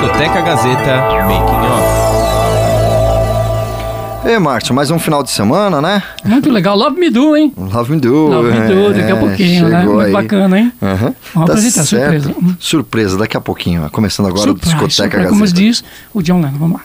Discoteca Gazeta Making Off. E Márcio, mais um final de semana, né? Muito legal. Love Me Do, hein? Love Me Do. Love Me Do, daqui a é, pouquinho, né? Muito aí. bacana, hein? Aham. Vamos Tá apresentar, certo. surpresa. Surpresa, daqui a pouquinho. Começando agora Surprise, o Discoteca surprise, Como Gazeta. diz o John Lennon. Vamos lá.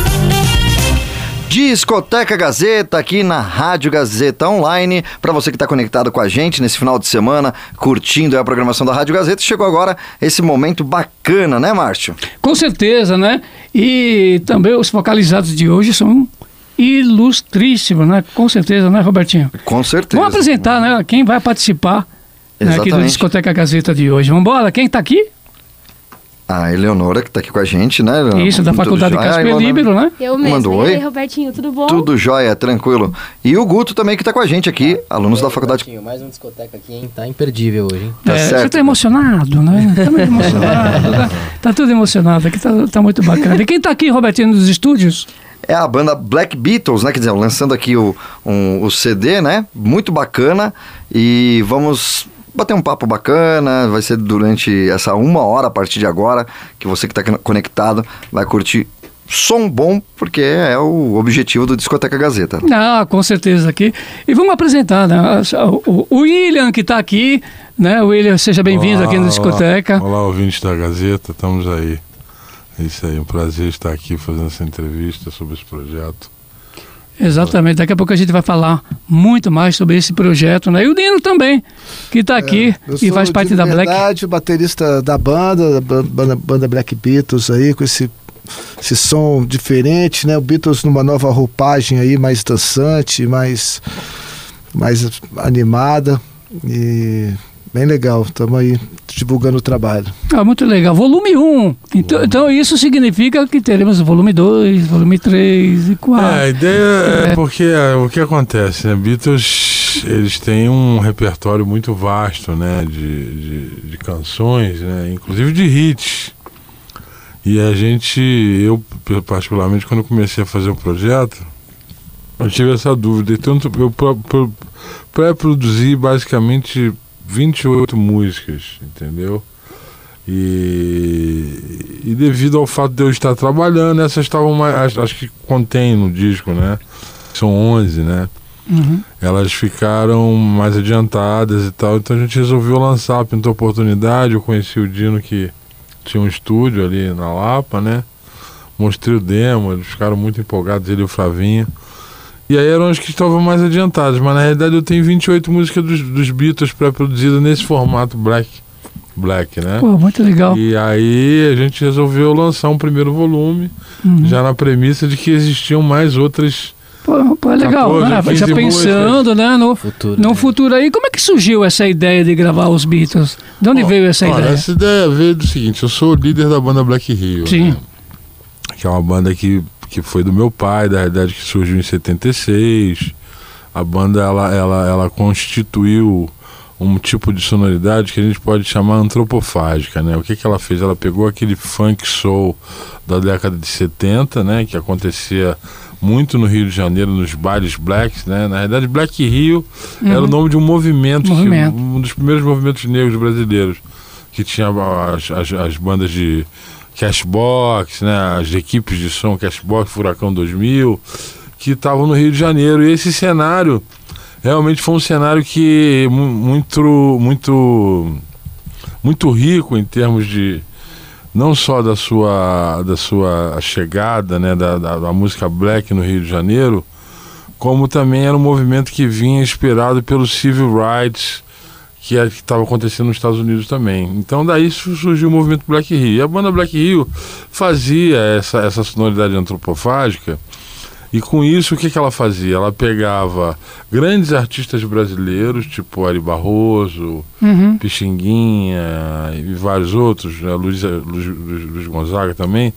Discoteca Gazeta aqui na Rádio Gazeta Online. Para você que está conectado com a gente nesse final de semana, curtindo a programação da Rádio Gazeta, chegou agora esse momento bacana, né, Márcio? Com certeza, né? E também os focalizados de hoje são ilustríssimos, né? Com certeza, né, Robertinho? Com certeza. Vamos apresentar, né? Quem vai participar né, aqui Exatamente. Discoteca Gazeta de hoje. Vamos embora? Quem tá aqui? A Eleonora, que está aqui com a gente, né? Isso, da Tudo Faculdade? Casper? Libero, né? Eu mesmo. Mandou e aí, oi? Robertinho, tudo bom? Tudo jóia, tranquilo. E o Guto também que está com a gente aqui, alunos da faculdade. Mais um discoteca aqui, hein? Tá imperdível hoje, hein? Tá É, certo. Você tá emocionado, né? Tá muito emocionado. tá, tá tudo emocionado aqui, tá, tá muito bacana. E quem tá aqui, Robertinho, nos estúdios? É a banda Black Beatles, né? Quer dizer, lançando aqui o, um- o CD, né? Muito bacana. E vamos bater um papo bacana. Vai ser durante essa uma hora a partir de agora. Que você que está conectado vai curtir som bom, porque é o objetivo do Discoteca Gazeta. Não, com certeza aqui. E vamos apresentar, né? O, William que tá aqui, né? William, seja bem-vindo aqui no Discoteca. Olá, ouvintes da Gazeta, estamos aí. É isso aí, um prazer estar aqui fazendo essa entrevista sobre esse projeto. Exatamente, daqui a pouco a gente vai falar muito mais sobre esse projeto, né? E o Dino também, que está aqui É, e faz parte da Black. verdade, o baterista da banda, da ban- banda, banda Black Beatles aí, com esse, esse som diferente, né? O Beatles numa nova roupagem aí, mais dançante, mais, mais animada e bem legal. Estamos aí divulgando o trabalho. Ah, muito legal. Volume 1. Então, então isso significa que teremos volume 2, volume 3 e 4. É, a ideia é É. porque é, o que acontece, né? Beatles, eles têm um repertório muito vasto, né? De, de, de canções, né? Inclusive de hits. E a gente, eu particularmente, quando comecei a fazer o projeto, eu tive essa dúvida. Então eu pro- pro- pré-produzi basicamente 28 músicas, entendeu? E, e devido ao fato de eu estar trabalhando, essas estavam mais. Acho, que contém no disco, né? São 11, né? Uhum. Elas ficaram mais adiantadas e tal, então a gente resolveu lançar, pintou oportunidade. Eu conheci o Dino que tinha um estúdio ali na Lapa, né? Mostrei o demo, eles ficaram muito empolgados, ele e o Flavinho. E aí eram as que estavam mais adiantadas, mas na realidade eu tenho 28 músicas dos, dos Beatles pré-produzidas nesse formato black, black, né? Pô, muito legal. E aí a gente resolveu lançar um primeiro volume, Uhum. já na premissa de que existiam mais outras. Pô, pô, é legal, 14, né? 15 Já pensando, né, no Futuro. no né? futuro aí. Como é que surgiu essa ideia de gravar os Beatles? De onde veio essa olha, ideia? Essa ideia veio do seguinte: eu sou o líder da banda Black Rio. Sim. né? Que é uma banda que, que foi do meu pai, da realidade que surgiu em 76. A banda ela, ela, ela constituiu um tipo de sonoridade que a gente pode chamar antropofágica, né? O que, que ela fez? Ela pegou aquele funk soul da década de 70, né? Que acontecia muito no Rio de Janeiro, nos bailes blacks, né? Na realidade, Black Rio era o nome de um movimento, que- Movimento. um dos primeiros movimentos negros brasileiros, que tinha as, as, as bandas de Cashbox, né? As equipes de som Cashbox, Furacão 2000, que estavam no Rio de Janeiro. E esse cenário realmente foi um cenário que mu- muito muito muito rico em termos de não só da sua da sua chegada né da, da, da música black no Rio de Janeiro como também era um movimento que vinha inspirado pelo civil rights que é- estava acontecendo nos Estados Unidos também. Então daí su- surgiu o movimento Black Rio. E a banda Black Rio fazia essa, essa sonoridade antropofágica e com isso o que, que ela fazia? Ela pegava grandes artistas brasileiros, tipo Ari Barroso, Uhum. Pixinguinha e vários outros, né? Luiz, Luiz, Luiz- Luiz Gonzaga também,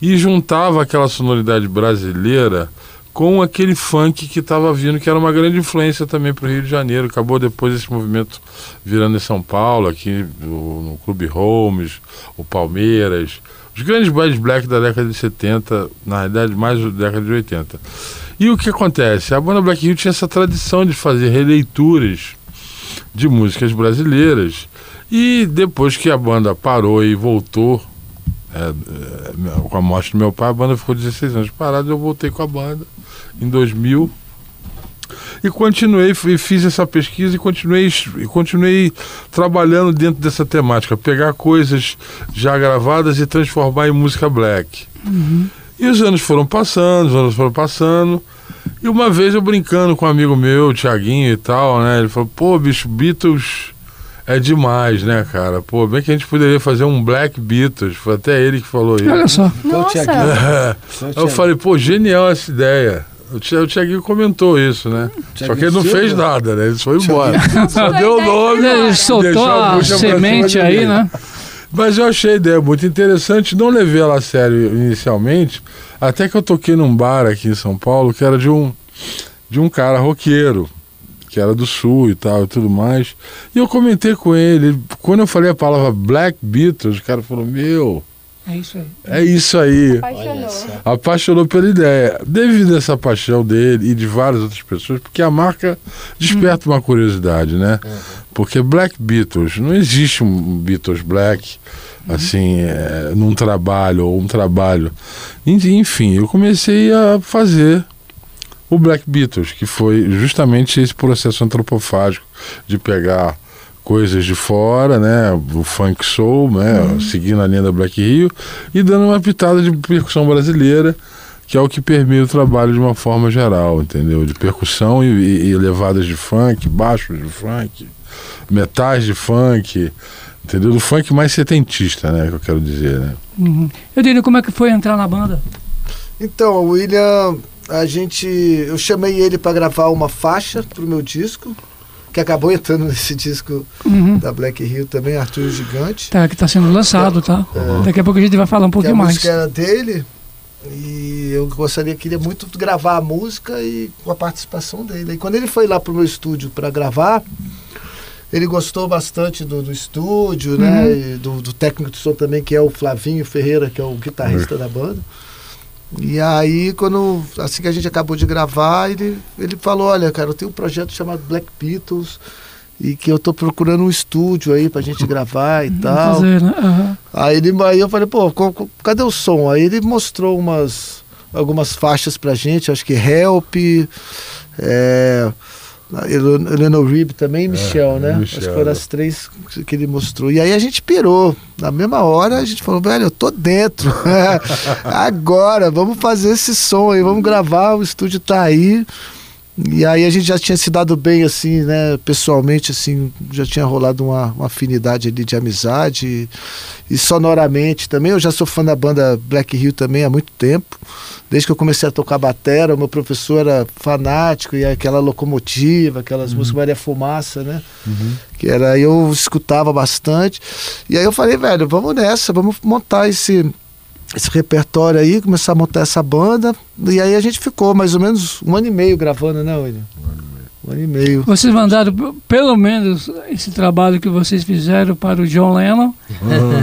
e juntava aquela sonoridade brasileira com aquele funk que estava vindo, que era uma grande influência também para o Rio de Janeiro. Acabou depois esse movimento virando em São Paulo, aqui no, no Clube Holmes, o Palmeiras, os grandes bands black da década de 70, na realidade mais da década de 80. E o que acontece? A banda Black Hill tinha essa tradição de fazer releituras de músicas brasileiras. E depois que a banda parou e voltou, é, é, com a morte do meu pai, a banda ficou 16 anos parada, eu voltei com a banda em 2000 e continuei e fiz essa pesquisa e continuei e continuei trabalhando dentro dessa temática. Pegar coisas já gravadas e transformar em música black. Uhum. e os anos foram passando os anos foram passando. E uma vez eu brincando com um amigo meu o Thiaguinho e tal né? Ele falou pô bicho Beatles é demais, né, cara? Pô, bem que a gente poderia fazer um Black Beatles. Foi até ele que falou isso. Olha só. Nossa. É. Eu falei, pô, genial essa ideia. O Thi- o Thiaguinho comentou isso, né? Só que ele não fez nada, né? Ele foi embora. Só deu o nome. Ele soltou a semente aí, né? Mas eu achei a ideia muito interessante, não levei ela a sério inicialmente, até que eu toquei num bar aqui em São Paulo que era de um, de um cara roqueiro, que era do sul e tal e tudo mais. E eu comentei com ele, quando eu falei a palavra Black Beatles, o cara falou: Meu, É isso aí. é isso aí. Apaixonou. Apaixonou pela ideia. Devido a essa paixão dele e de várias outras pessoas, porque a marca desperta uma curiosidade, né? Porque Black Beatles, não existe um Beatles Black, assim, é, num trabalho ou um trabalho. En- Enfim, eu comecei a fazer o Black Beatles, que foi justamente esse processo antropofágico de pegar coisas de fora, né, o funk soul, né, seguindo a linha da Black Rio e dando uma pitada de percussão brasileira, que é o que permeia o trabalho de uma forma geral, entendeu? De percussão e, e- e levadas de funk, baixos de funk, metais de funk, entendeu? Do funk mais setentista, né, que eu quero dizer, né? Uhum. Eu diria como é que foi entrar na banda? Então, o William, a gente. Eu chamei ele para gravar uma faixa pro meu disco, que acabou entrando nesse disco Uhum. da Black Hill também, Arthur Gigante. Tá, que tá sendo lançado, tá? Daqui a pouco a gente vai falar um a pouquinho mais. música era dele. E eu gostaria, queria muito gravar a música e com a participação dele. E quando ele foi lá pro meu estúdio para gravar, ele gostou bastante do, do estúdio, né? E do, do técnico de som também, que é o Flavinho Ferreira, que é o guitarrista da banda. E aí, quando assim que a gente acabou de gravar, ele, ele falou, olha, cara, eu tenho um projeto chamado Black Beatles e que eu tô procurando um estúdio aí pra gente gravar e tal. Fazer, né? Aham. Aí, ele, aí eu falei, pô, cadê o som? Aí ele mostrou umas algumas faixas pra gente, acho que Help, é, Ele- Eleanor Reeb também, e Michel, né? Michel. Acho que foram as três que ele mostrou. E aí a gente pirou. Na mesma hora a gente falou, velho, eu tô dentro. Agora, vamos fazer esse som aí, vamos gravar, o estúdio tá aí. E aí a gente já tinha se dado bem, assim, né? Pessoalmente, assim, já tinha rolado uma, uma afinidade ali de amizade. E, e sonoramente também. Eu já sou fã da banda Black Hill também há muito tempo. Desde que eu comecei a tocar batera, o meu professor era fanático, e aquela locomotiva, aquelas músicas Maria Fumaça, né? Que era, eu escutava bastante. E aí eu falei, velho, vamos nessa, vamos montar esse, esse repertório aí, começar a montar essa banda. E aí a gente ficou mais ou menos um ano e meio gravando, né, William? Um ano e meio. Vocês mandaram pelo menos esse trabalho que vocês fizeram para o John Lennon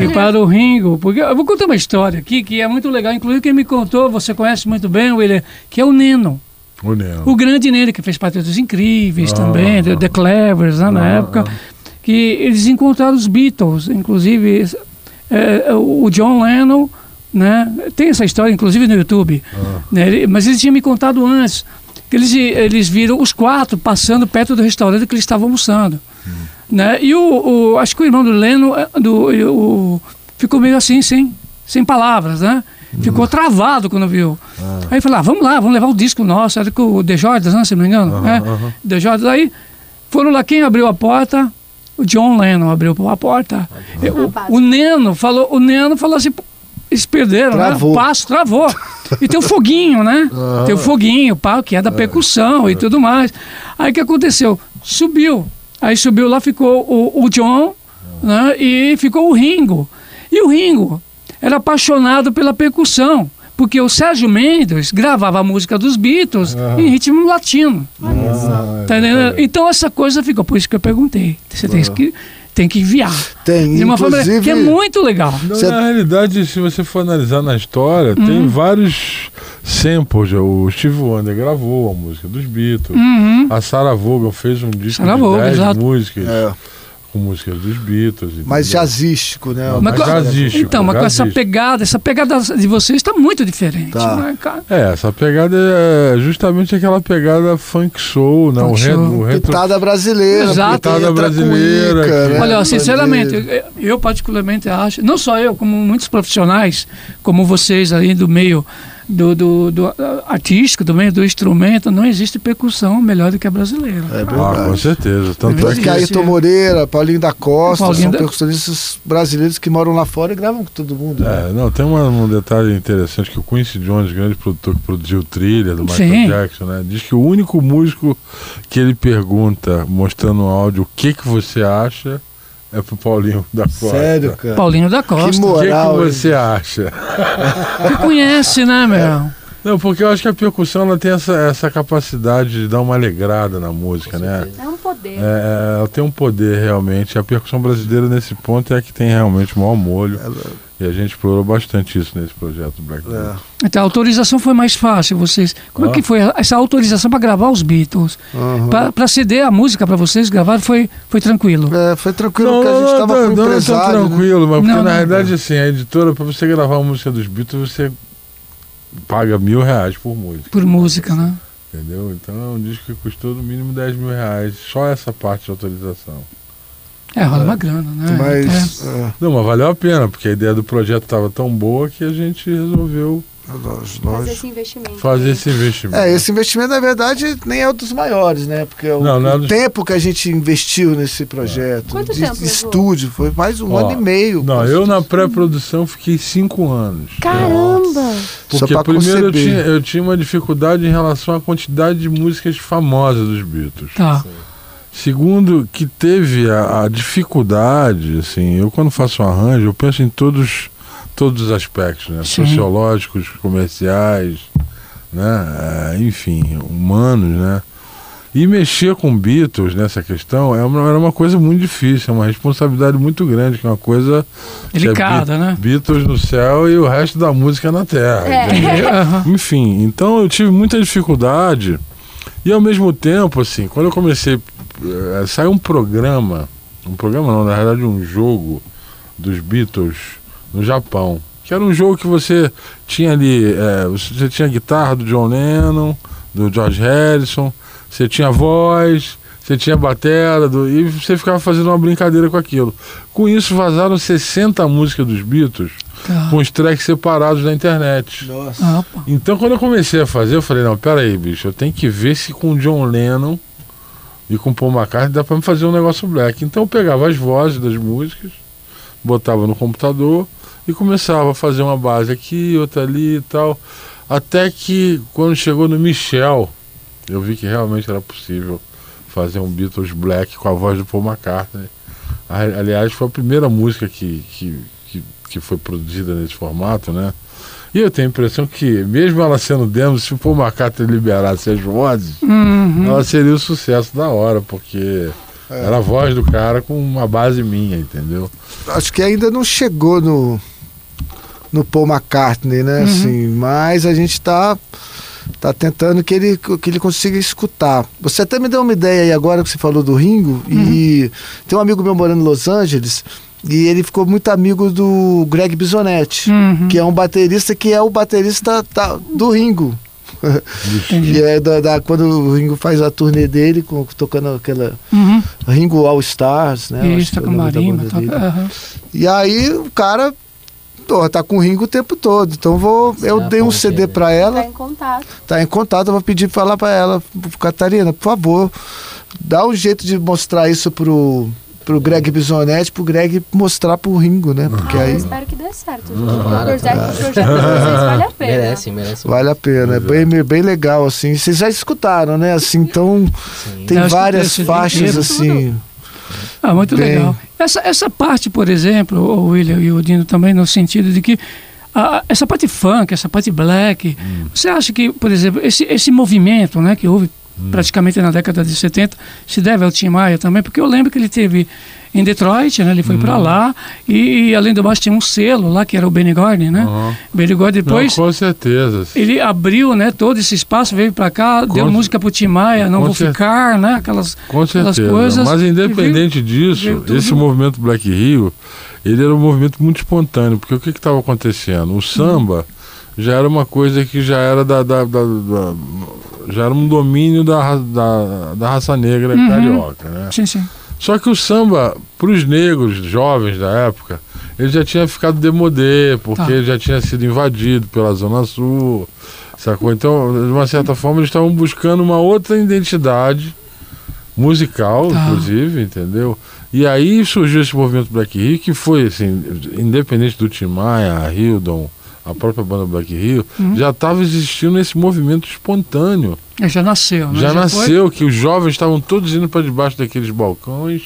e para o Ringo. Porque eu vou contar uma história aqui que é muito legal. Inclusive, quem me contou, você conhece muito bem, William, que é o Neno. O Neno. O grande Neno, que fez Patriotas Incríveis Ah. também, The, The Clevers, né, na Ah. época. Que eles encontraram os Beatles. Inclusive, é, o John Lennon. Né? Tem essa história, inclusive, no YouTube. né? Ele- Mas eles tinham me contado antes. Que eles, eles viram os quatro passando perto do restaurante que eles estavam almoçando. Né? E o, o- acho que o irmão do Leno eh, do, o- ficou meio assim, sem, sem palavras, né? Ficou travado quando viu. Aí falou, ah, vamos lá, vamos levar o disco nosso, era com o The Jordans, né, se não me engano. né? The Jordans. Aí foram lá, quem abriu a porta? O John Lennon abriu a porta. O, o Neno falou, o Neno falou assim, "Pô, eles perderam, Travou. né? O passo travou. E tem o foguinho, né? Tem o foguinho, pá, que é da percussão e tudo mais. Aí o que aconteceu? Subiu. Aí subiu lá, ficou o, o John né? e ficou o Ringo. E o Ringo era apaixonado pela percussão. Porque o Sérgio Mendes gravava a música dos Beatles em ritmo latino. Ah, Tá entendendo? Então essa coisa ficou, por isso que eu perguntei. Você tem que, tem que enviar. Tem, De uma forma inclusive... que é muito legal. Não, Cê- Na realidade, se você for analisar na história, Uhum. tem vários samples. O Steve Wonder gravou a música dos Beatles. Uhum. A Sarah Vaughan fez um disco Sarah de Vaughan, 10 exato. músicas É, com músicas dos Beatles. mais entendeu? jazzístico, né? Mas com- jazzístico, então, mas com essa jazzístico. pegada, essa pegada de vocês está muito diferente. Tá. né, cara? É, essa pegada é justamente aquela pegada funk soul, né? Funk o, re, soul. o retro... Pitada brasileira, Exato. pitada Pitada brasileira, né? Olha, ó, sinceramente, eu particularmente acho, não só eu, como muitos profissionais, como vocês aí do meio do, do, do, ah, artístico, do meio do instrumento, não existe percussão melhor do que a brasileira. É Ah, verdade. com certeza. Tanto é Tanto que Ayrton Moreira, Paulinho da Costa, Paulinho são da- percussionistas brasileiros que moram lá fora e gravam com todo mundo. né? É, não, tem uma- um detalhe interessante que o Quincy Jones, grande produtor que produziu trilha do Michael Sim. Jackson, né, diz que o único músico que ele pergunta, mostrando o áudio, o que que você acha, é pro Paulinho da Costa. Sério, cara. Paulinho da Costa. Que O que, moral. que você acha? Que conhece, né, meu? Não, porque eu acho que a percussão ela tem essa, essa capacidade de dar uma alegrada na música, né? É um poder. É, ela tem um poder realmente. A percussão brasileira nesse ponto é a que tem realmente o maior molho. E a gente explorou bastante isso nesse projeto do Black Beatles. Então a autorização foi mais fácil, vocês. Como é Ah. que foi essa autorização para gravar os Beatles? Aham. Para ceder a música para vocês gravar foi, foi tranquilo. É, foi tranquilo Não, que a gente não, tava não, com não, não é tão né? tranquilo, mas porque Não, na não. realidade, assim, a editora, para você gravar uma música dos Beatles, você paga mil reais por música. Por música, né? Entendeu? Então é um disco que custou no mínimo 10 mil reais, só essa parte de autorização. É, rola uma grana, né? Mas É. é, Não, mas valeu a pena, porque a ideia do projeto estava tão boa que a gente resolveu nós, Fazer nós. esse investimento. fazer esse investimento. É, esse investimento, na verdade, nem é um dos maiores, né? Porque o, Não, não é o dos- tempo que a gente investiu nesse projeto, Quanto de, tempo levou? estúdio, foi mais um Ó, ano e meio. Não, eu na pré-produção fiquei cinco anos. Caramba! Só Porque primeiro eu tinha, eu tinha uma dificuldade em relação à quantidade de músicas famosas dos Beatles. Tá. Segundo, que teve a, a dificuldade, assim, eu quando faço um arranjo, eu penso em todos, todos os aspectos, né? Sim. Sociológicos, comerciais, né? É, enfim, humanos, né? E mexer com Beatles nessa questão é uma, era uma coisa muito difícil, é uma responsabilidade muito grande, que é uma coisa é Delicada, Be- né? Beatles no céu e o resto da música na terra. É. Enfim, então eu tive muita dificuldade e ao mesmo tempo, assim, quando eu comecei, saiu um programa, um programa não, na verdade um jogo dos Beatles no Japão, que era um jogo que você tinha ali, eh, você tinha a guitarra do John Lennon, do George Harrison, você tinha voz, você tinha batera, do, e você ficava fazendo uma brincadeira com aquilo. Com isso vazaram 60 músicas dos Beatles Tá. com os tracks separados na internet. Nossa. Ah. Então, quando eu comecei a fazer, eu falei: não, pera aí, bicho, eu tenho que ver se com John Lennon e com Paul McCartney dá pra me fazer um negócio black. Então, eu pegava as vozes das músicas, botava no computador e começava a fazer uma base aqui, outra ali e tal. Até que, quando chegou no Michel, eu vi que realmente era possível fazer um Beatles black com a voz do Paul McCartney. Aliás, foi a primeira música que, que, que, que foi produzida nesse formato, né? E eu tenho a impressão que, mesmo ela sendo demo, se o Paul McCartney liberasse as vozes, Uhum. ela seria o sucesso da hora, porque era a voz do cara com uma base minha, entendeu? Acho que ainda não chegou no, no Paul McCartney, Uhum. né? Assim, mas a gente tá, tá tentando que ele, que ele consiga escutar. Você até me deu uma ideia aí agora que você falou do Ringo, e Uhum. tem um amigo meu morando em Los Angeles, e ele ficou muito amigo do Greg Bisonetti, Uhum. que é um baterista que é o baterista da- do Ringo. Entendi. E é da, da- quando o Ringo faz a turnê dele, com- tocando aquela Uhum. Ringo All Stars, né? Isso, é tá com Tá, dele. aham. E aí o cara pô, tá com o Ringo o tempo todo. Então vou, Você eu é dei um CD né? pra Tá ela, em contato. tá em contato, eu vou pedir pra falar pra ela, Catarina, por favor, dá um jeito de mostrar isso pro pro Greg Bisonetti, pro Greg mostrar pro Ringo, né? Porque Ah, eu aí espero que dê certo. Uhum. O projeto, o projeto de vocês vale a pena. Merece, merece. vale a pena, é bem, bem legal assim. Vocês já escutaram, né? Assim, então Sim. tem Eu várias faixas inteiro. assim. Ah, muito Bem. legal. Essa, essa parte, por exemplo, o William e o Dino também, no sentido de que a- essa parte funk, essa parte black, Hum. você acha que, por exemplo, esse, esse movimento né, que houve Hum. praticamente na década de 70 se deve ao Tim Maia também? Porque eu lembro que ele teve em Detroit, né, ele foi Hum. para lá e, e, além do mais tinha um selo lá que era o Benny Gordon, né? Aham. Benny Gordon depois Não, com certeza. ele abriu, né, todo esse espaço, veio para cá, deu Com- música pro Tim Maia, não vou cer- ficar, né, aquelas, Com aquelas certeza. coisas. Mas independente veio- disso, veio tudo- esse movimento Black Rio, ele era um movimento muito espontâneo, porque o que estava acontecendo? O samba já era uma coisa que já era da, da- da- da- já era um domínio da, da, da raça negra Uhum. carioca, né? Sim, sim. Só que o samba, para os negros jovens da época, ele já tinha ficado demodê, porque Tá. já tinha sido invadido pela Zona Sul, sacou? Então, de uma certa forma, eles estavam buscando uma outra identidade musical, Tá. inclusive, entendeu? E aí surgiu esse movimento Black Rio, que foi, assim, independente do Tim Maia, Hildon, a própria banda Black Rio, Uhum. já estava existindo esse movimento espontâneo. Ele já nasceu, né? Já, foi- nasceu que os jovens estavam todos indo para debaixo daqueles balcões,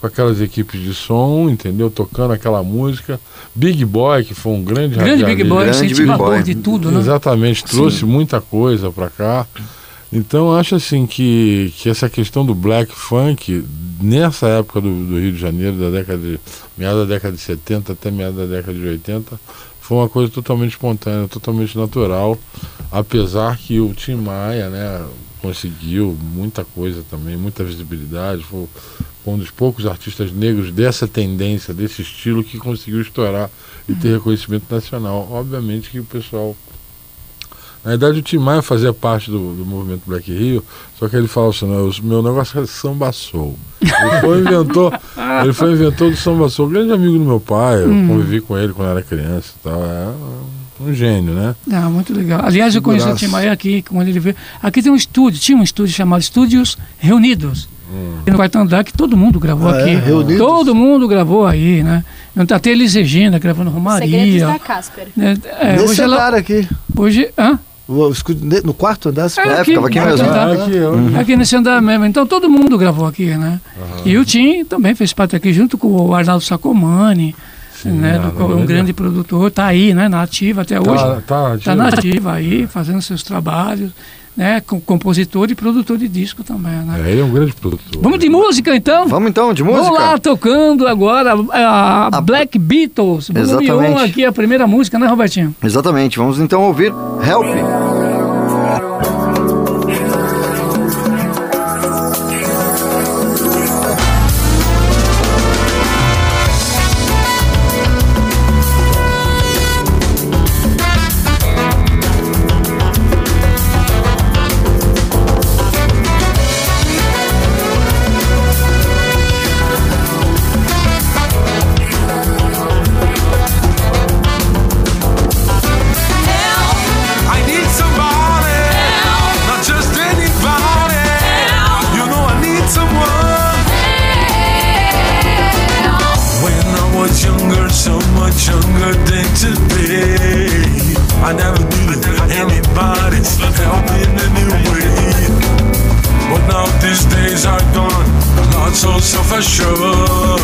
com aquelas equipes de som, entendeu? Tocando aquela música. Big Boy, que foi um grande Grande Big. Boy, Grande Big incentivador Boy. de tudo, né? Exatamente, trouxe muita coisa para cá. Então acho assim que, que essa questão do black funk, nessa época do, do Rio de Janeiro, da década de. meada da década de 70 até meada da década de 80, foi uma coisa totalmente espontânea, totalmente natural. Apesar que o Tim Maia, né, conseguiu muita coisa também, muita visibilidade. Foi, um dos poucos artistas negros dessa tendência, desse estilo, que conseguiu estourar e ter reconhecimento nacional. Obviamente que o pessoal. Na verdade, o Tim Maia fazia parte do, do movimento Black Rio, só que ele falava assim: o meu negócio é samba soul. Ele foi inventor, ele foi inventor do samba soul, grande amigo do meu pai, eu Hum. convivi com ele quando era criança e tal. É um gênio, né? Ah, muito legal. Aliás, eu conheci o. Tim Maia aqui, quando ele veio. Aqui tem um estúdio, tinha um estúdio chamado Estúdios Reunidos. No quarto andar que todo mundo gravou Ah, é? aqui. Reunidos? Todo mundo gravou aí, né? Até Elis Regina gravando Segredos Romaria. da Casper. né? É, Nesse hoje ela. andar aqui. Hoje. Hã? O No quarto andar? É? É, ficava aqui mesmo. quarto andar. Ah, aqui, eu- Aqui nesse andar mesmo. Então todo mundo gravou aqui, né? E o Tim também fez parte aqui junto com o Arnaldo Sacomani, né? do Arnaldo, qual é um grande- grande produtor, tá aí, né? Na ativa até hoje. Tá, tá, Está na ativa aí, fazendo seus trabalhos, né? Com compositor e produtor de disco também, né? É, ele é um grande produtor. Vamos de música então? Vamos então, de música? Vamos lá, tocando agora a, a Black Beatles. Volume Exatamente. 1 aqui, a primeira música, né, Robertinho? Exatamente, vamos então ouvir Help. So self-assured.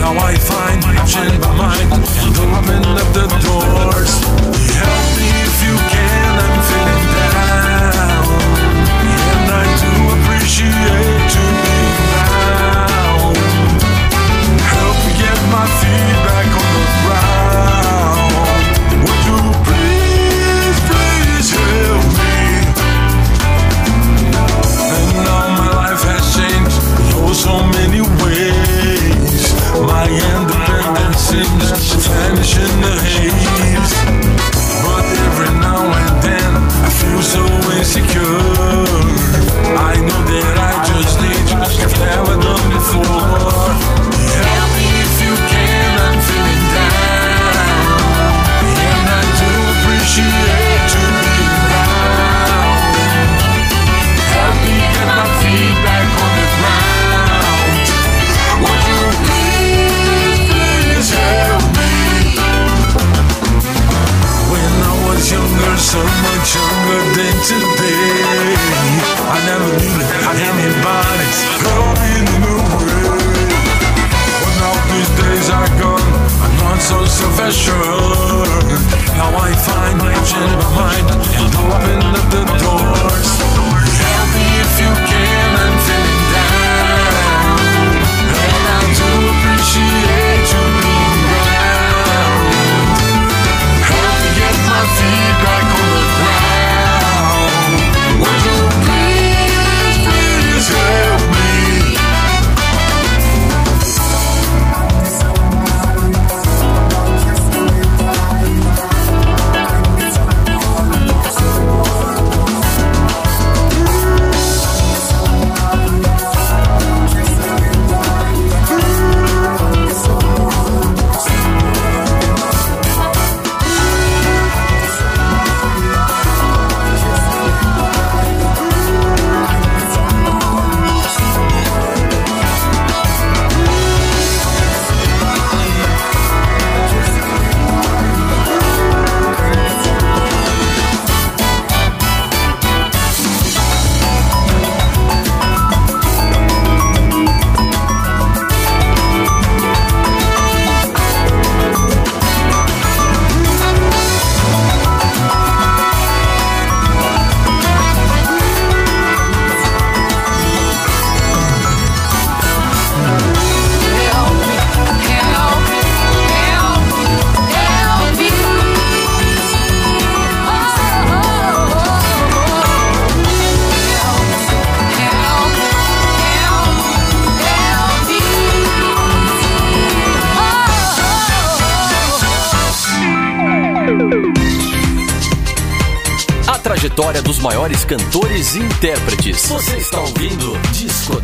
Now I find, change my mind, and open up the doors. Help me if you can, But every now and then I feel so insecure. so. How I find my gentle mind and open up the doors.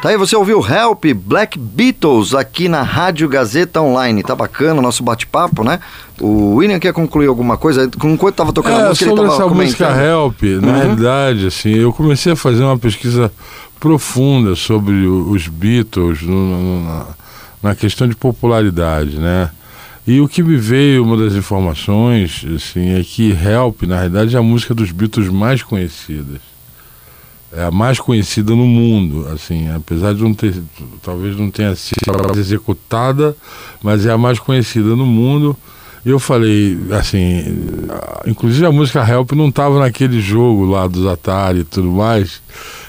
Tá aí, você ouviu Help Black Beatles aqui na Rádio Gazeta Online. Tá bacana o nosso bate-papo, né? O William quer concluir alguma coisa? Enquanto tava tocando a É, música, ele sobre tava essa música. Help, na Uhum. realidade, assim, eu comecei a fazer uma pesquisa profunda sobre os Beatles no- no- na, na questão de popularidade, né? E o que me veio, uma das informações, assim, é que Help, na realidade, é a música dos Beatles mais conhecidas. É a mais conhecida no mundo, assim, apesar de não ter, talvez não tenha sido executada, mas é a mais conhecida no mundo. E eu falei, assim, inclusive a música Help não estava naquele jogo lá dos Atari e tudo mais,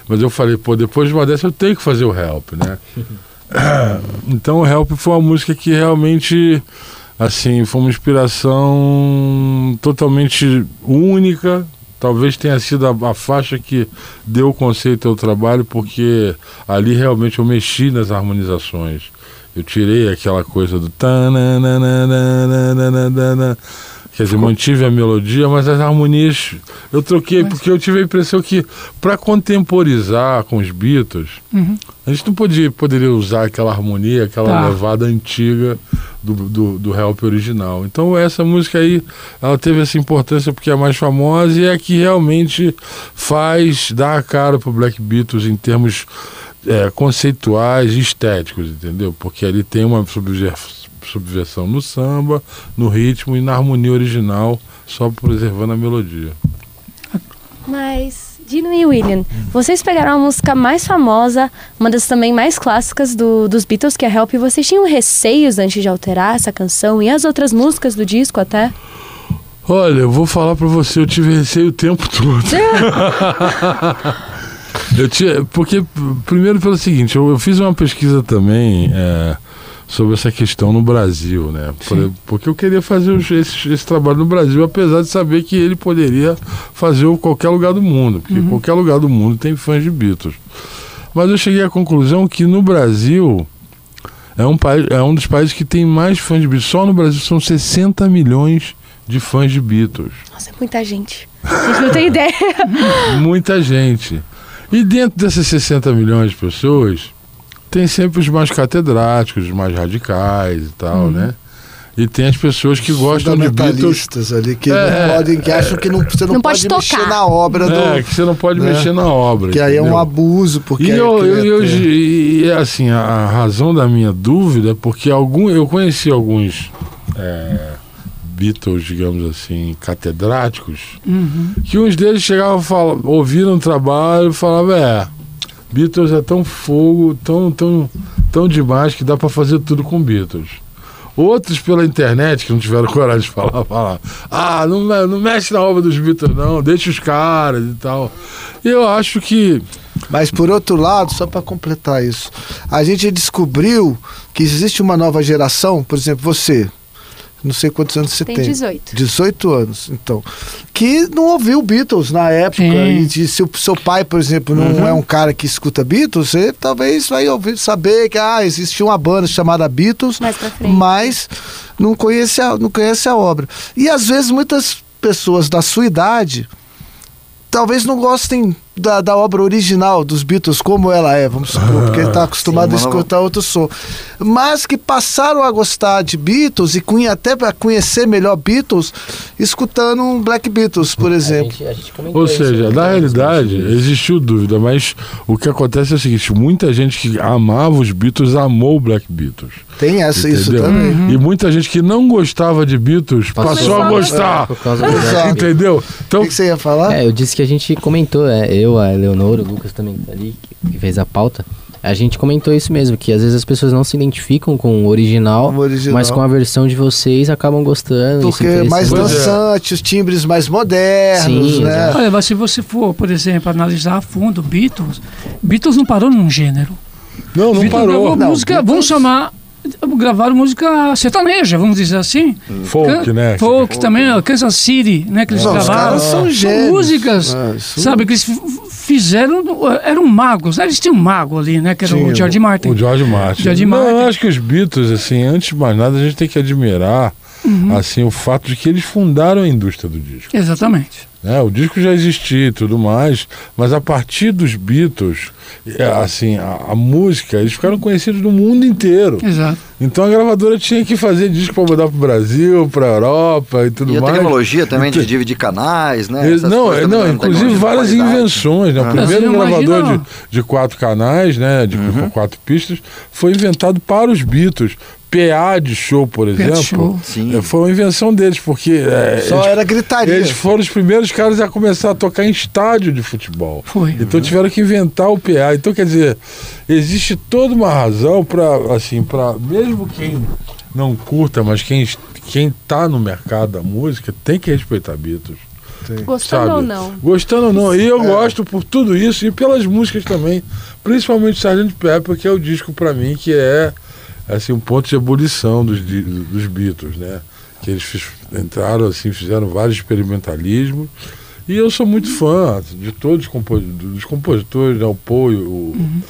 mas eu falei, pô, depois de uma dessa eu tenho que fazer o Help, né? então o Help foi uma música que realmente, assim, foi uma inspiração totalmente única. Talvez tenha sido a, a faixa que deu o conceito ao trabalho, porque ali realmente eu mexi nas harmonizações. Eu tirei aquela coisa do quer dizer, mantive a melodia, mas as harmonias eu troquei porque eu tive a impressão que para contemporizar com os Beatles, Uhum. a gente não podia, poderia usar aquela harmonia, aquela Tá. levada antiga do, do, do Help original. Então essa música aí, ela teve essa importância porque é a mais famosa e é a que realmente faz, dá a cara pro Black Beatles em termos é, conceituais e estéticos, entendeu? Porque ali tem uma subver- subversão no samba, no ritmo e na harmonia original, só preservando a melodia. Mas, Dino e William, vocês pegaram a música mais famosa, uma das também mais clássicas do- dos Beatles, que é Help, e vocês tinham receios antes de alterar essa canção e as outras músicas do disco até? Olha, eu vou falar pra você, eu tive receio o tempo todo. eu tinha, porque primeiro pelo seguinte, eu, eu fiz uma pesquisa também é, sobre essa questão no Brasil, né? Por- porque eu queria fazer esse, esse trabalho no Brasil, apesar de saber que ele poderia fazer em qualquer lugar do mundo, porque Uhum. qualquer lugar do mundo tem fãs de Beatles. Mas eu cheguei à conclusão que no Brasil é um, país, é um dos países que tem mais fãs de Beatles. Só no Brasil são 60 milhões de fãs de Beatles. Nossa, é muita gente. A gente não tem ideia. Muita gente. E dentro dessas 60 milhões de pessoas, tem sempre os mais catedráticos, os mais radicais e tal, Uhum. né? E tem as pessoas que gostam de Beatles. Ali, que É, não podem, que acham que não, você não, Não pode, pode mexer na obra do. É, que você não pode né? mexer na obra. Que aí é um abuso, porque E aí eu, eu, é eu- e, e, assim, a, a razão da minha dúvida é porque algum, eu conheci alguns é, Beatles, digamos assim, catedráticos, Uhum. que uns deles chegavam, fala, ouviram o trabalho e falavam, é, Beatles é tão fogo, tão, tão, tão demais que dá pra fazer tudo com Beatles. Outros pela internet, que não tiveram coragem de falar, falar, ah, não, não mexe na obra dos Beatles não, deixa os caras e tal. E eu acho que Mas por outro lado, só para completar isso, a gente descobriu que existe uma nova geração, por exemplo, você, não sei quantos anos você Tem tem. 18. 18 anos, então. Que não ouviu Beatles na época. Sim. E de- se o seu pai, por exemplo, não Uhum. é um cara que escuta Beatles, você talvez vai ouvir saber que ah, existe uma banda chamada Beatles, mas não conhece, a, não conhece a obra. E às vezes muitas pessoas da sua idade talvez não gostem da, da obra original dos Beatles, como ela é, vamos supor, porque ele está acostumado Sim, a escutar outro som. Mas que passaram a gostar de Beatles e até para conhecer melhor Beatles, escutando um Black Beatles, por exemplo. A gente comentou Ou isso, seja, né? na realidade, existiu dúvida, mas o que acontece é o seguinte: muita gente que amava os Beatles amou o Black Beatles. Tem essa, isso também. E muita gente que não gostava de Beatles passou, a gostar. Por causa do Exato. Black Entendeu? Então, O que, que você ia falar? É, eu disse que a gente comentou, é, eu, a Leonor, o Lucas também que tá ali, que, fez a pauta. A gente comentou isso mesmo, que às vezes as pessoas não se identificam com o original, O original. mas com a versão de vocês acabam gostando. Porque é mais é. dançante, os timbres mais modernos, Sim, né? exato. Olha, mas se você for, por exemplo, analisar a fundo Beatles, Beatles não parou num gênero. não, não Beatles parou. Não, música, Beatles- vamos chamar gravaram música sertaneja, vamos dizer assim. Folk, Can- né? Folk, Folk. também, ó, Kansas City, né? Que eles Não, os gravaram. caras são gênios. músicas, É, isso- sabe, que eles fizeram, eram magos, né? Eles tinham um mago ali, né? Que era Tinha o George Martin. O George Martin. George Não, Martin. eu acho que os Beatles, assim, antes de mais nada, a gente tem que admirar Uhum. assim, o fato de que eles fundaram a indústria do disco. Exatamente. Né? O disco já existia e tudo mais, mas a partir dos Beatles, é, assim, a, a música, eles ficaram conhecidos no mundo inteiro. Exato. Então a gravadora tinha que fazer disco para mandar pro Brasil, pra Europa e tudo E a mais. tecnologia também de dividir canais, né? Essas não, é, não, inclusive várias invenções. Né? O Ah. primeiro Mas gravador de, de quatro canais, né, de Uhum. quatro pistas, foi inventado para os Beatles. PA de show, por de exemplo, show. Sim. eh, foi uma invenção deles, porque eh, Só eles, era gritaria. eles foram os primeiros caras a começar a tocar em estádio de futebol. Foi. Então tiveram que inventar o PA. Então, quer dizer, existe toda uma razão para, assim, para mesmo quem não curta, mas quem quem tá no mercado da música tem que respeitar Beatles. Gostando sabe? ou não. Gostando ou não. E eu gosto por tudo isso e pelas músicas também. Principalmente Sgt. Pepper, que é o disco para mim que é assim um ponto de ebulição dos, dos Beatles, né? Que eles fiz- entraram assim, fizeram vários experimentalismos. E eu sou muito fã de todos os compo- dos compositores, né? o Paul, o, o,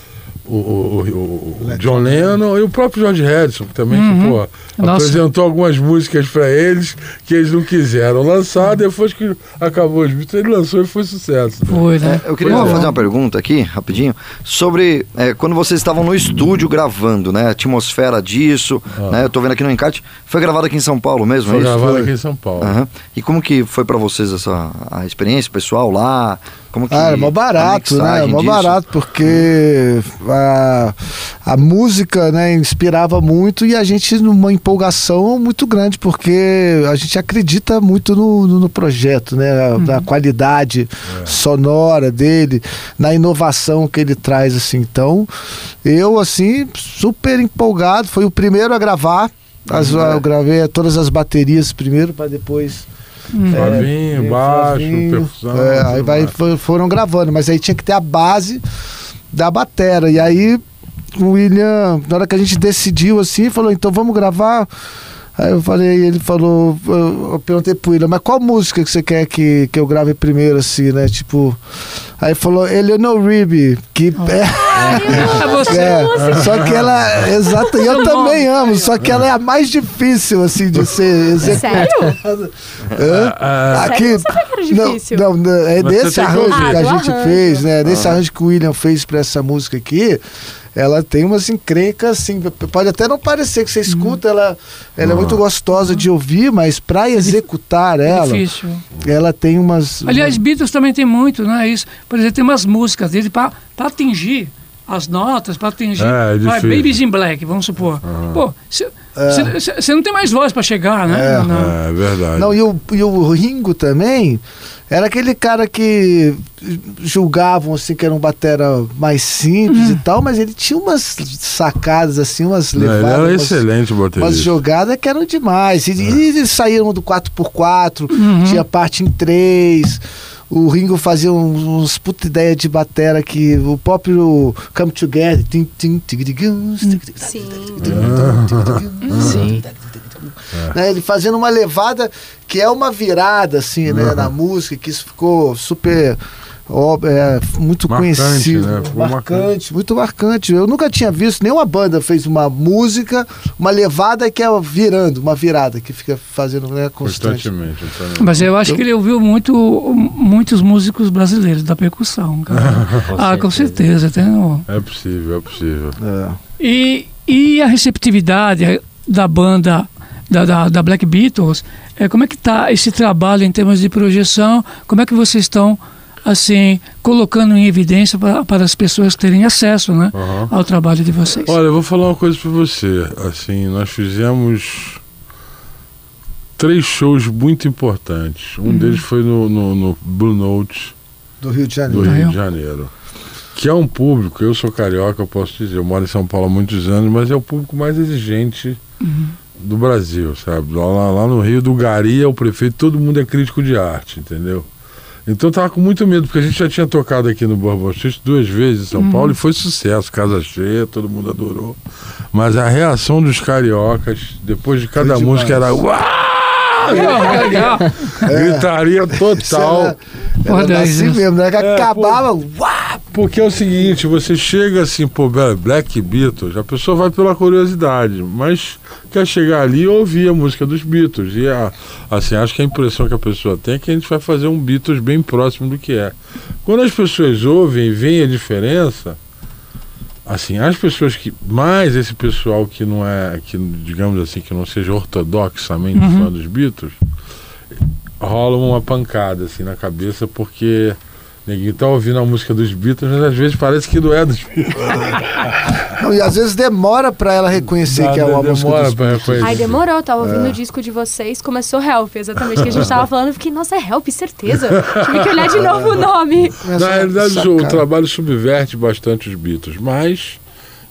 o, o- o John Lennon e o próprio George Harrison, que também que, pô, Nossa. apresentou algumas músicas para eles que eles não quiseram lançar, depois que acabou os Beatles, ele lançou e foi sucesso. né? Foi, né? É, eu queria Pois é. fazer uma pergunta aqui, rapidinho, sobre é, quando vocês estavam no estúdio gravando, né? A atmosfera disso, né? Eu tô vendo aqui no encarte. Foi gravado aqui em São Paulo mesmo, Foi é isso? gravado Foi. aqui em São Paulo. Aham. E como que foi pra vocês essa a experiência pessoal lá? Como que Ah, era mó barato, né? mixagem Mó disso? barato, porque a, a música, né, inspirava muito e a gente numa empolgação muito grande, porque a gente acredita muito no, no, no projeto, né? Na qualidade sonora dele, na inovação que ele traz, assim. Então, eu, assim, super empolgado. Foi o primeiro a gravar. As, Eu gravei todas as baterias primeiro, para depois Flavinho, é, baixo, Flavinho, percussão. é, aí vai, for- foram gravando, mas aí tinha que ter a base da batera. E aí o William, na hora que a gente decidiu assim, falou, então vamos gravar. Aí eu falei, ele falou, eu perguntei pro William, mas qual música que você quer que, que eu grave primeiro, assim, né? Tipo. Aí falou, Eleanor Rigby, que é. É você. É, só que ela, exato, e eu também amo, só que ela é a mais difícil, assim, de ser executada. Sério? Hã? Ah, Aqui, Sério? Eu não sabia que era não, difícil. não, não, é que arranjo que a Ah, gente arranjo. fez, né? Nesse arranjo que o William fez pra essa música aqui, ela tem umas encrencas, assim, pode até não parecer que você escuta, ela, ela é muito gostosa de ouvir, mas pra executar É ela, difícil. ela tem umas... Aliás, Beatles também tem muito, não é isso? Por exemplo, tem umas músicas dele para atingir as notas, para atingir. É, é vai. Babies in Black, vamos supor. Pô, você não tem mais voz para chegar, né? É. Na- É verdade. Não, e o, e o Ringo também era aquele cara que julgavam assim que era um batera mais simples e tal, mas ele tinha umas sacadas assim, umas Não, ele levadas, era umas, excelente umas baterista. jogadas que eram demais. E, e eles saíram do 4x4, Uhum. tinha parte em 3. O Ringo fazia uns, puta ideia de batera que o próprio Come Together. tigridigum, Sim. Sim. né, ele fazendo uma levada que é uma virada assim, né, na música, que isso ficou super ó, é, muito Marcante, conhecido, né? Ficou marcante, muito marcante. Eu nunca tinha visto nenhuma banda fez uma música, uma levada que é virando, uma virada que fica fazendo né, constante. Constantemente. Mas eu acho que ele ouviu muito, muitos músicos brasileiros da percussão, cara. ah, com certeza. Tem, É possível, é possível. É. E, e a receptividade da banda da, da, da Black Beatles, é, como é que está esse trabalho em termos de projeção? Como é que vocês estão assim colocando em evidência para, para as pessoas terem acesso né, Aham. ao trabalho de vocês? Olha, eu vou falar uma coisa pra você. Assim, nós fizemos três shows muito importantes. Um deles foi no, no, no Blue Note Do Rio de do Janeiro. Ah, Rio é? de Janeiro. Que é um público, eu sou carioca, eu posso dizer, eu moro em São Paulo há muitos anos, mas é o público mais exigente do Brasil, sabe? Lá, lá- lá no Rio do Gari é o prefeito, todo mundo é crítico de arte, entendeu? Então eu tava com muito medo, porque a gente já tinha tocado aqui no Bourbon Street duas vezes em São Uhum. Paulo e foi sucesso, casa cheia, todo mundo adorou. Mas a reação dos cariocas, depois de cada música, era uau! Gritaria total. Era, era Olha assim mesmo, né? Que É, acabava. Porque é o seguinte, você chega assim, pô, Black Beatles, a pessoa vai pela curiosidade, mas quer chegar ali e ouvir a música dos Beatles. E a, assim, acho que a impressão que a pessoa tem é que a gente vai fazer um Beatles bem próximo do que é. Quando as pessoas ouvem e veem a diferença, assim, as pessoas que. Mais esse pessoal que não é, que, digamos assim, que não seja ortodoxamente Uhum. fã dos Beatles, rola uma pancada assim na cabeça, porque. Ninguém tá ouvindo a música dos Beatles, mas às vezes parece que não é dos Beatles. Não, e às vezes demora pra ela reconhecer Dá- que é uma demora música dos pra Beatles. reconhecer. Ai, demorou, eu tava É. ouvindo o disco de vocês, começou Help, exatamente, que a gente tava falando, eu fiquei, nossa, é Help, certeza. Tive que olhar de novo o nome. Na realidade, o trabalho subverte bastante os Beatles, mas,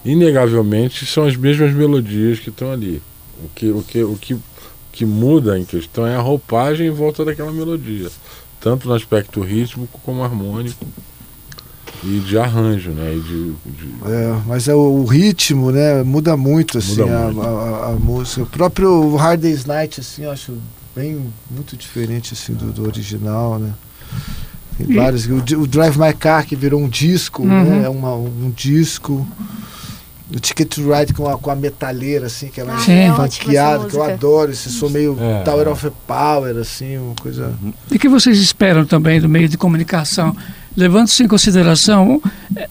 inegavelmente, são as mesmas melodias que estão ali. O que, o, que, o que, o que muda em questão é a roupagem em volta daquela melodia, tanto no aspecto rítmico como harmônico e de arranjo, né? E de, de- É, mas é o, o ritmo, né? Muda muito, assim, Muda a, muito. a- a- a música. O próprio Hard Day's Night, assim, eu acho bem, muito diferente, assim, do, do original, né? Tem E- vários. O, o Drive My Car, que virou um disco, Uhum. né? É uma, um disco. O Ticket to Ride com a, com a metalheira, assim, que ela Ah, é é ótima essa funkeada, que eu adoro. Esse som meio É. Tower of Power, assim, uma coisa... E o que vocês esperam também do meio de comunicação? Levando-se em consideração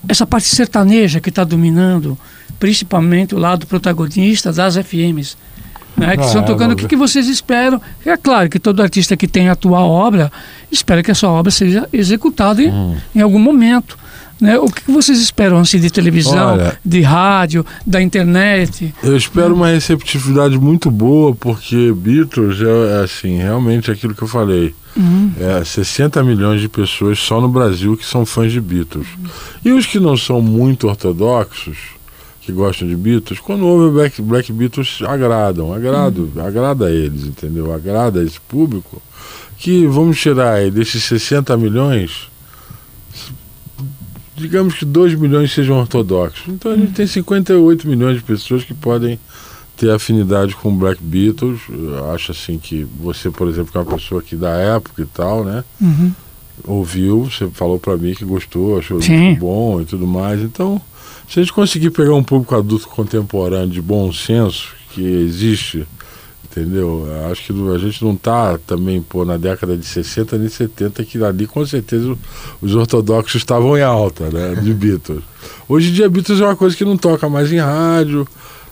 essa parte sertaneja que está dominando, principalmente o lado protagonista das FMs, né, que Ah, estão é, tocando. O vamos que, que vocês esperam? É claro que todo artista que tem a tua obra espera que a sua obra seja executada em, Hum. em algum momento. Né? O que, vocês esperam assim, de televisão, Olha- de rádio, da internet? Eu espero uma receptividade muito boa, porque Beatles é, é, assim, realmente aquilo que eu falei. Uhum. É 60 milhões de pessoas só no Brasil que são fãs de Beatles. E os que não são muito ortodoxos, que gostam de Beatles, quando ouvem Black, Black Beatles, agradam, agrado, agrada a eles, entendeu? Agrada a esse público. Que vamos tirar aí desses 60 milhões, digamos que 2 milhões sejam ortodoxos. Então a gente tem 58 milhões de pessoas que podem ter afinidade com Black Beatles. Eu acho assim que você, por exemplo, que é uma pessoa aqui da época e tal, né? Uhum. Ouviu, você falou pra mim que gostou, achou Sim. muito bom e tudo mais. Então, se a gente conseguir pegar um público adulto contemporâneo de bom senso que existe, entendeu? Eu Acho que a gente não tá também, pô, na década de 60 nem 70, que ali com certeza os ortodoxos estavam em alta, né? De Beatles. Hoje em dia Beatles é uma coisa que não toca mais em rádio,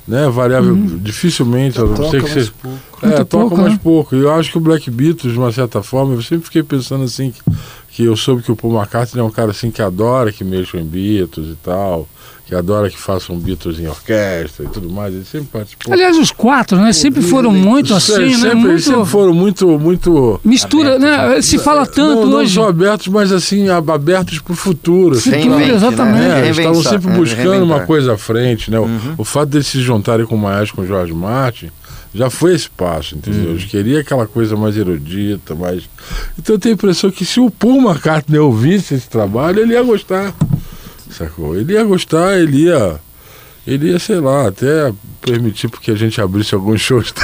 né? Variável, dificilmente, a não Toca que mais você. pouco. É, Muito toca pouco, mais né? pouco. E eu acho que o Black Beatles, de uma certa forma, eu sempre fiquei pensando assim, que, que eu soube que o Paul McCartney é um cara assim que adora que mexam em Beatles e tal, que adora que façam Beatles em orquestra e tudo mais. Ele sempre participou. Aliás, os quatro, né? Sempre foram muito assim, sempre, né? sempre, Muito sempre foram muito, muito mistura, né? Se fala tanto não, não hoje. só abertos, mas assim, ab- abertos para o futuro. assim, Futuro, exatamente. Né? é, eles estavam sempre é, buscando uma coisa à frente, né? O- Uhum. O, fato deles se juntarem com o Maestro, com o Jorge Martin, já foi esse passo, entendeu? Eles queriam aquela coisa mais erudita, mais... Então eu tenho a impressão que se o Paul McCartney ouvisse esse trabalho, ele ia gostar, sacou? Ele ia gostar, ele ia... Ele ia, sei lá, até permitir porque a gente abrisse alguns shows.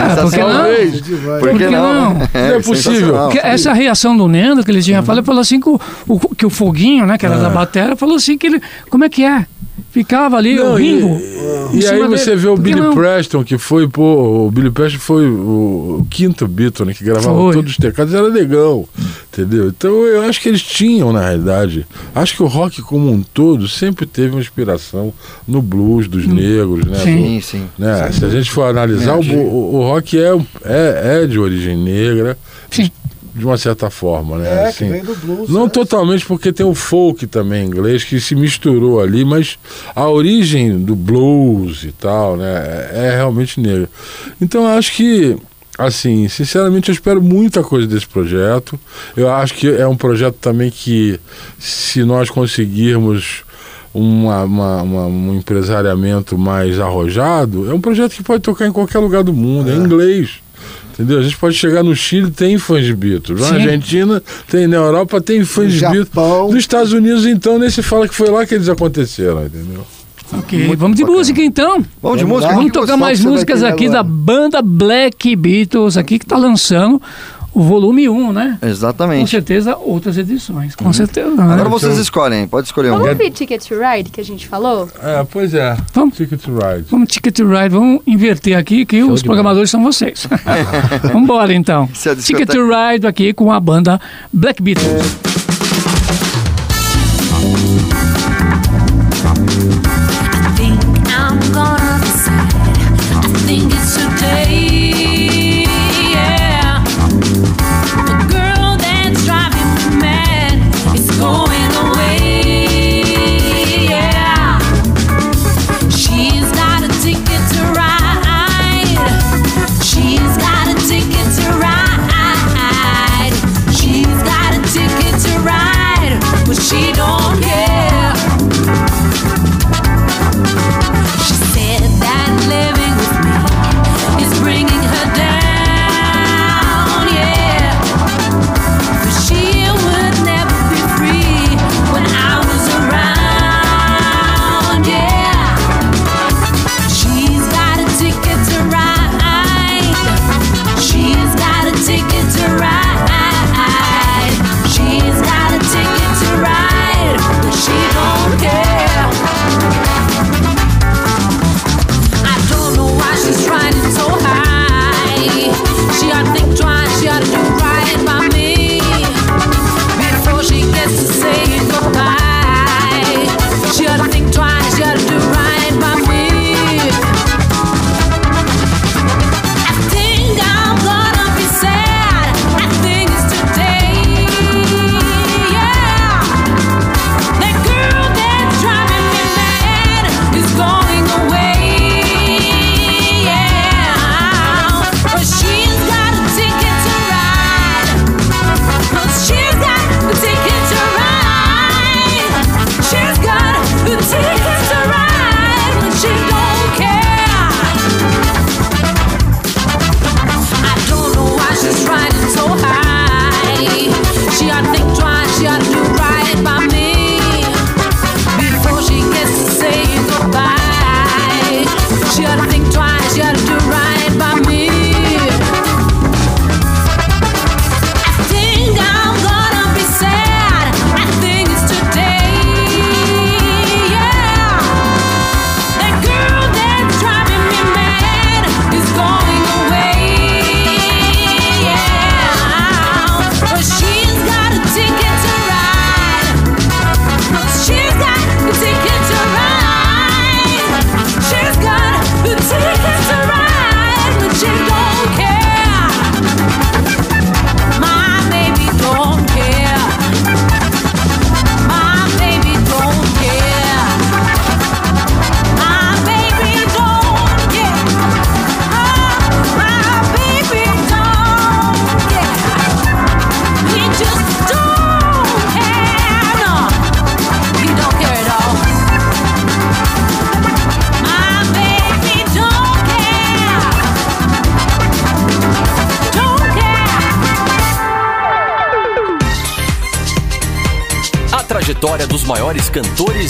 Ah, por que não? Talvez. Por que que não? não? né? Não é possível. Que essa reação do Nendo que ele tinha falado, ele falou assim que o, o- que o Foguinho, né, que era da batera, falou assim que ele, como é que é? Ficava ali, Não, o Ringo. E, em e aí você dele. vê o Billy não? Preston, que foi, pô, o Billy Preston foi o, o quinto Beatle, né, que gravava Foi. todos os teclados, era legal, entendeu? Então eu acho que eles tinham, na realidade, acho que o rock como um todo sempre teve uma inspiração no blues dos negros, né? Hum. Sim. Sim, sim. Né? Se a gente for analisar, o, o, o rock é, é, é de origem negra, Sim. De uma certa forma, né? É, Assim, que vem do blues. não né? totalmente, porque tem o folk também inglês que se misturou ali, mas a origem do blues e tal, né, é, é realmente negra. Então eu acho que, assim, sinceramente eu espero muita coisa desse projeto. Eu acho que é um projeto também que, se nós conseguirmos uma, uma- uma- um empresariamento mais arrojado, é um projeto que pode tocar em qualquer lugar do mundo, é, em inglês. Entendeu? A gente pode chegar no Chile, tem fãs de Beatles. Na. Argentina, tem. Na Europa, tem fãs de Beatles. Nos Estados Unidos, então, nem se fala que foi lá que eles aconteceram, entendeu? Ok, vamos de música então. Vamos de música? Vamos tocar mais músicas aqui agora. da banda Black Beatles, aqui que tá lançando o volume 1, né? Exatamente. Com certeza outras edições, com Uhum. certeza. né? Agora vocês escolhem, pode escolher um. Vamos ouvir Ticket to Ride, que a gente falou? É, pois é. Vamos. Ticket to Ride. Vamos Ticket to Ride, vamos inverter aqui que os de programadores são vocês. vamos embora então. É Ticket to Ride aqui com a banda Black Beatles.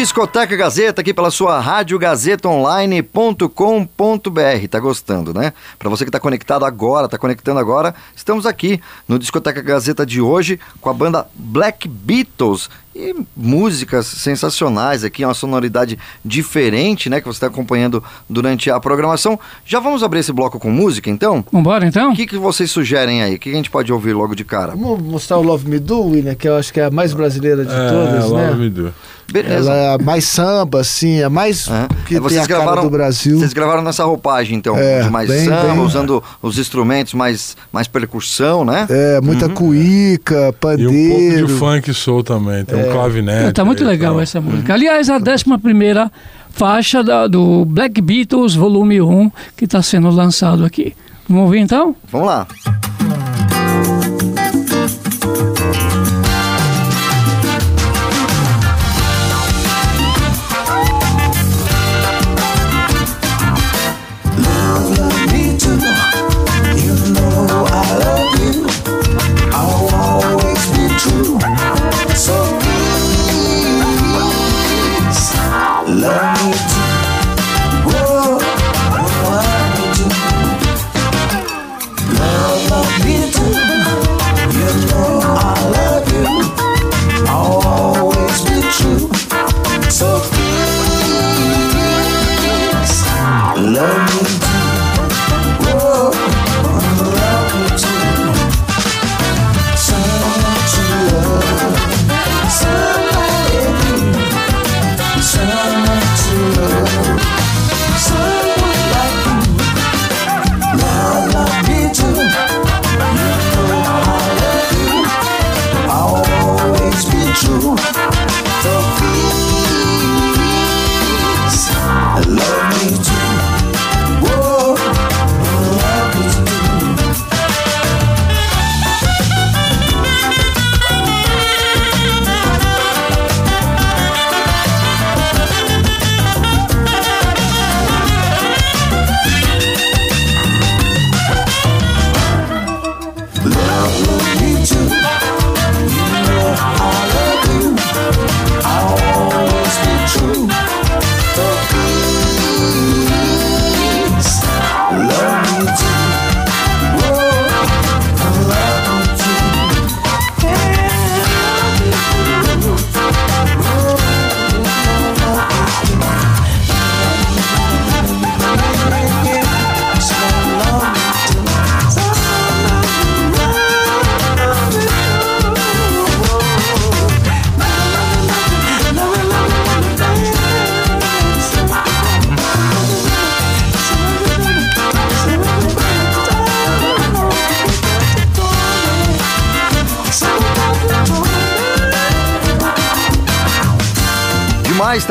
Discoteca Gazeta aqui pela sua rádio gazetaonline.com.br. Tá gostando, né? Para você que tá conectado agora, tá conectando agora, estamos aqui no Discoteca Gazeta de hoje com a banda Black Beatles e músicas sensacionais aqui, uma sonoridade diferente, né, que você está acompanhando durante a programação. Já vamos abrir esse bloco com música, então? Vambora, então? O que, que vocês sugerem aí? O que a gente pode ouvir logo de cara? Vamos mostrar o Love Me Do, William, que eu acho que é a mais brasileira de É, todas, Love né? Me Do. Beleza. Ela é a mais samba, assim, é a mais que É, tem a cara do Brasil. Vocês gravaram nessa roupagem, então, É, de mais bem, samba, bem. usando os instrumentos mais, mais percussão, né? É, muita cuíca, E um pandeiro. pouco de funk soul também. Tem um clavinete. tá muito legal tal. essa música. Aliás, a 11 primeira faixa da- do Black Beatles Volume 1 que está sendo lançado aqui. Vamos ouvir então? Vamos lá.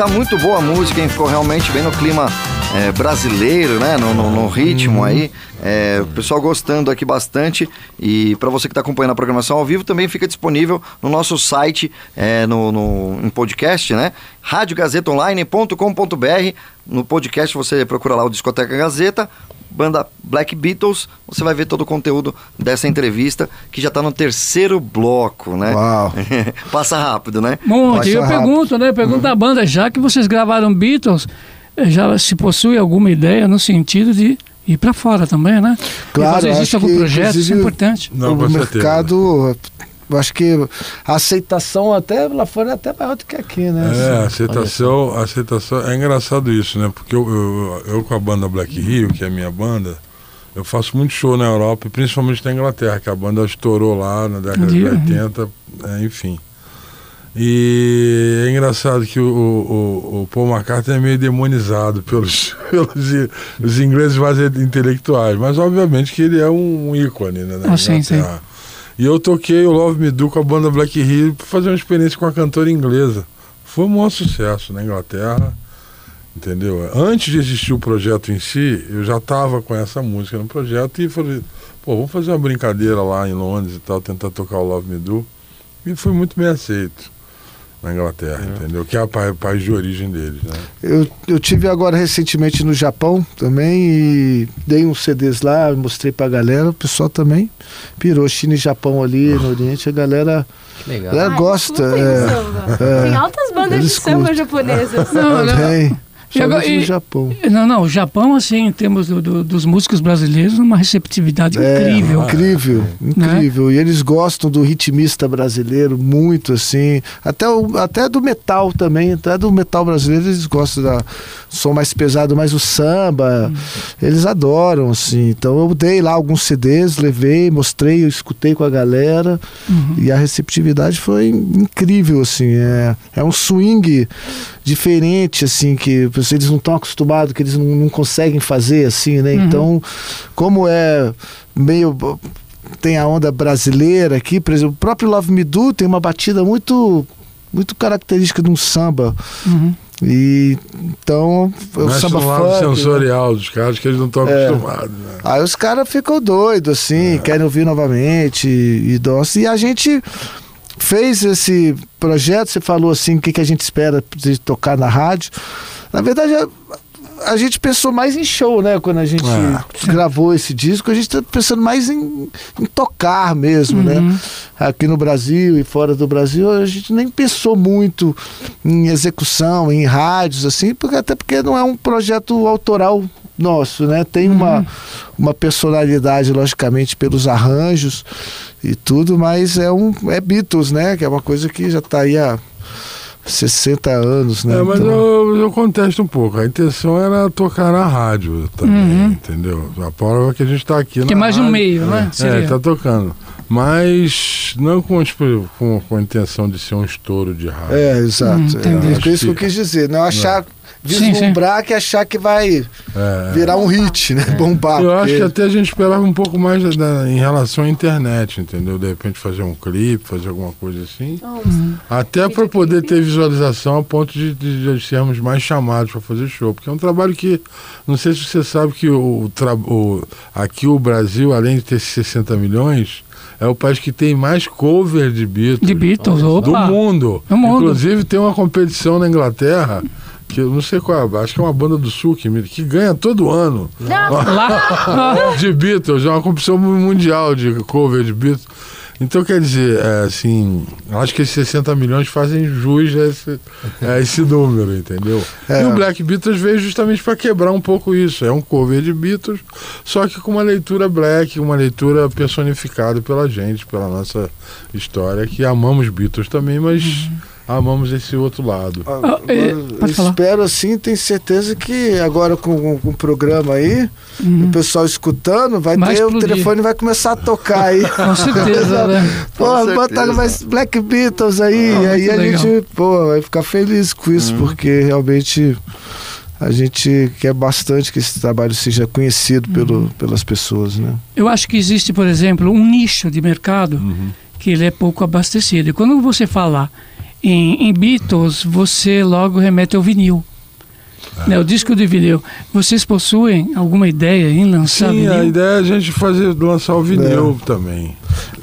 Demais, tá muito boa a música, hein? Ficou realmente bem no clima é, brasileiro, né? No, no- no ritmo aí. É, o pessoal gostando aqui bastante. E para você que está acompanhando a programação ao vivo, também fica disponível no nosso site, é, no, no- em podcast, né? radiogazetaonline.com.br. No podcast você procura lá o Discoteca Gazeta, banda Black Beatles. Você vai ver todo o conteúdo dessa entrevista, que já está no terceiro bloco, né? Uau. Passa rápido, né? Monte, eu pergunto, né? Pergunto à banda, já que vocês gravaram Beatles, eh, já se possui alguma ideia no sentido de ir para fora também, né? Claro, e fazer existe acho algum que, projeto, isso é importante. o mercado, eu acho que a aceitação até lá fora é até maior do que aqui, né? É, a Assim, aceitação, aceitação. É engraçado isso, né? Porque eu, eu, eu com a banda Black Rio, que é a minha banda, eu faço muito show na Europa, principalmente na Inglaterra, que a banda estourou lá na década de Uhum. 80, é, enfim. E é engraçado que o, o, o Paul McCartney é meio demonizado pelos, pelos os ingleses mais intelectuais, mas obviamente que ele é um ícone né, na Ah, sim, sim. E eu toquei o Love Me Do com a banda Black Hill para fazer uma experiência com a cantora inglesa. Foi um maior sucesso na Inglaterra, entendeu? Antes de existir o projeto em si, eu já estava com essa música no projeto e falei, pô, vamos fazer uma brincadeira lá em Londres e tal, tentar tocar o Love Me Do. E foi muito bem aceito na Inglaterra, entendeu? Que é o pa- país de origem deles, né? Eu, eu tive agora recentemente no Japão também e dei uns CDs lá, mostrei pra galera, o pessoal também pirou China e Japão ali no Oriente, a galera, legal. a galera Ai, gosta. É, é. Tem altas bandas de samba japonesas. Não, não. Tem. E agora- no e- Japão. Não, não, o Japão, assim, em termos do- do- dos músicos brasileiros, uma receptividade É, incrível. incrível, Né? incrível. E eles gostam do ritmista brasileiro muito, assim. Até, o, até do metal também, até do metal brasileiro eles gostam da som mais pesado, mais o samba. Eles adoram, assim. Então eu dei lá alguns CDs, levei, mostrei, eu escutei com a galera. E a receptividade foi incrível, assim. É, é um swing diferente, assim, que eles não estão acostumados, que eles não, não conseguem fazer, assim, né? Uhum. Então, como é meio. Tem a onda brasileira aqui, por exemplo, o próprio Love Me Do tem uma batida muito, muito característica de um samba. Uhum. E então o Mexe samba no lado funk, né? sensorial dos caras que eles não estão É. acostumados. Né? Aí os caras ficam doidos, assim, querem ouvir novamente e doce. E a gente fez esse projeto, você falou assim, o que, que a gente espera de tocar na rádio. Na verdade, a, a gente pensou mais em show, né? Quando a gente gravou esse disco, a gente tá pensando mais em, em tocar mesmo, né? Aqui no Brasil e fora do Brasil, a gente nem pensou muito em execução, em rádios, assim, porque, até porque não é um projeto autoral nosso, né? Tem uma, uma personalidade, logicamente, pelos arranjos e tudo, mas é um é Beatles, né? Que é uma coisa que já está aí há 60 anos, né? É, mas Então- eu, eu contesto um pouco. A intenção era tocar na rádio também, Uhum. entendeu? A prova é que a gente está aqui Que é na mais um rádio. meio, né? É, Seria. tá tocando. Mas não com, tipo, com, com a intenção de ser um estouro de rádio. É, exato. Hum, é, é isso que eu quis dizer. Não achar, Sim, vislumbrar que achar que vai É. virar um hit, né? Bombar. Eu acho que até a gente esperava um pouco mais da- da- em relação à internet, entendeu? De repente fazer um clipe, fazer alguma coisa assim. Até para poder ter visualização a ponto de, de- de sermos mais chamados para fazer show. Porque é um trabalho que, não sei se você sabe que o, o- aqui o Brasil, além de ter 60 milhões, é o país que tem mais cover de Beatles. De Beatles, do mundo. Do mundo. Inclusive tem uma competição na Inglaterra. Que eu não sei qual é, acho que é uma banda do sul que, que ganha todo ano. De Beatles, é uma competição mundial de cover de Beatles. Então, quer dizer, é, assim, acho que esses 60 milhões fazem jus a esse, a esse número, entendeu? É. E o Black Beatles veio justamente para quebrar um pouco isso. É um cover de Beatles, só que com uma leitura black, uma leitura personificada pela gente, pela nossa história, que amamos Beatles também, mas amamos esse outro lado. Ah, é, Agora, pode falar. espero assim, tenho certeza que agora com, com, o programa aí, o pessoal escutando, vai Vai ter o telefone vai começar a tocar aí. Com certeza, né? Pô, Com botar certeza. mais Black Beatles aí, Ah, e aí a legal. gente, pô, vai ficar feliz com isso, porque realmente a gente quer bastante que esse trabalho seja conhecido pelo, pelas pessoas, né? Eu acho que existe, por exemplo, um nicho de mercado Uhum. que ele é pouco abastecido. E quando você fala em, em Beatles, você logo remete ao vinil. É. Né, o disco de vinil. Vocês possuem alguma ideia em lançar Sim, a vinil? ideia é a gente fazer, lançar o vinil também.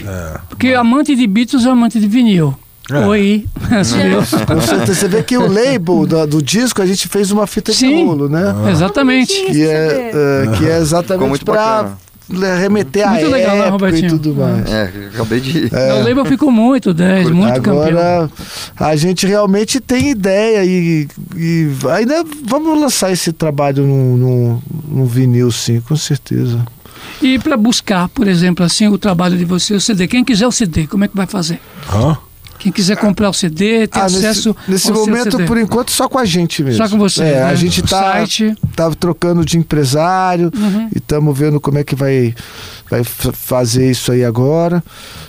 É. Porque amante de Beatles é amante de vinil. É. Oi. Eu. Com certeza, você vê que o label do, do disco a gente fez uma fita de Sim. rolo, né? Exatamente. Que é, é, que é exatamente para remeter a Muito legal, né, época e Robertinho? tudo mais. É, acabei de. O label ficou muito 10, muito campeão. Agora a gente realmente tem ideia e, e ainda vamos lançar esse trabalho no, no, no vinil, sim, com certeza. E para buscar, por exemplo, assim, o trabalho de você, o CD. Quem quiser o CD, como é que vai fazer? Hã? Quem quiser comprar o CD, ter Ah, acesso nesse nesse momento, CD. por enquanto, só com a gente mesmo. Só com você, É, né? A gente O tá, site. tá trocando de empresário Uhum. e estamos vendo como é que vai, vai fazer isso aí agora.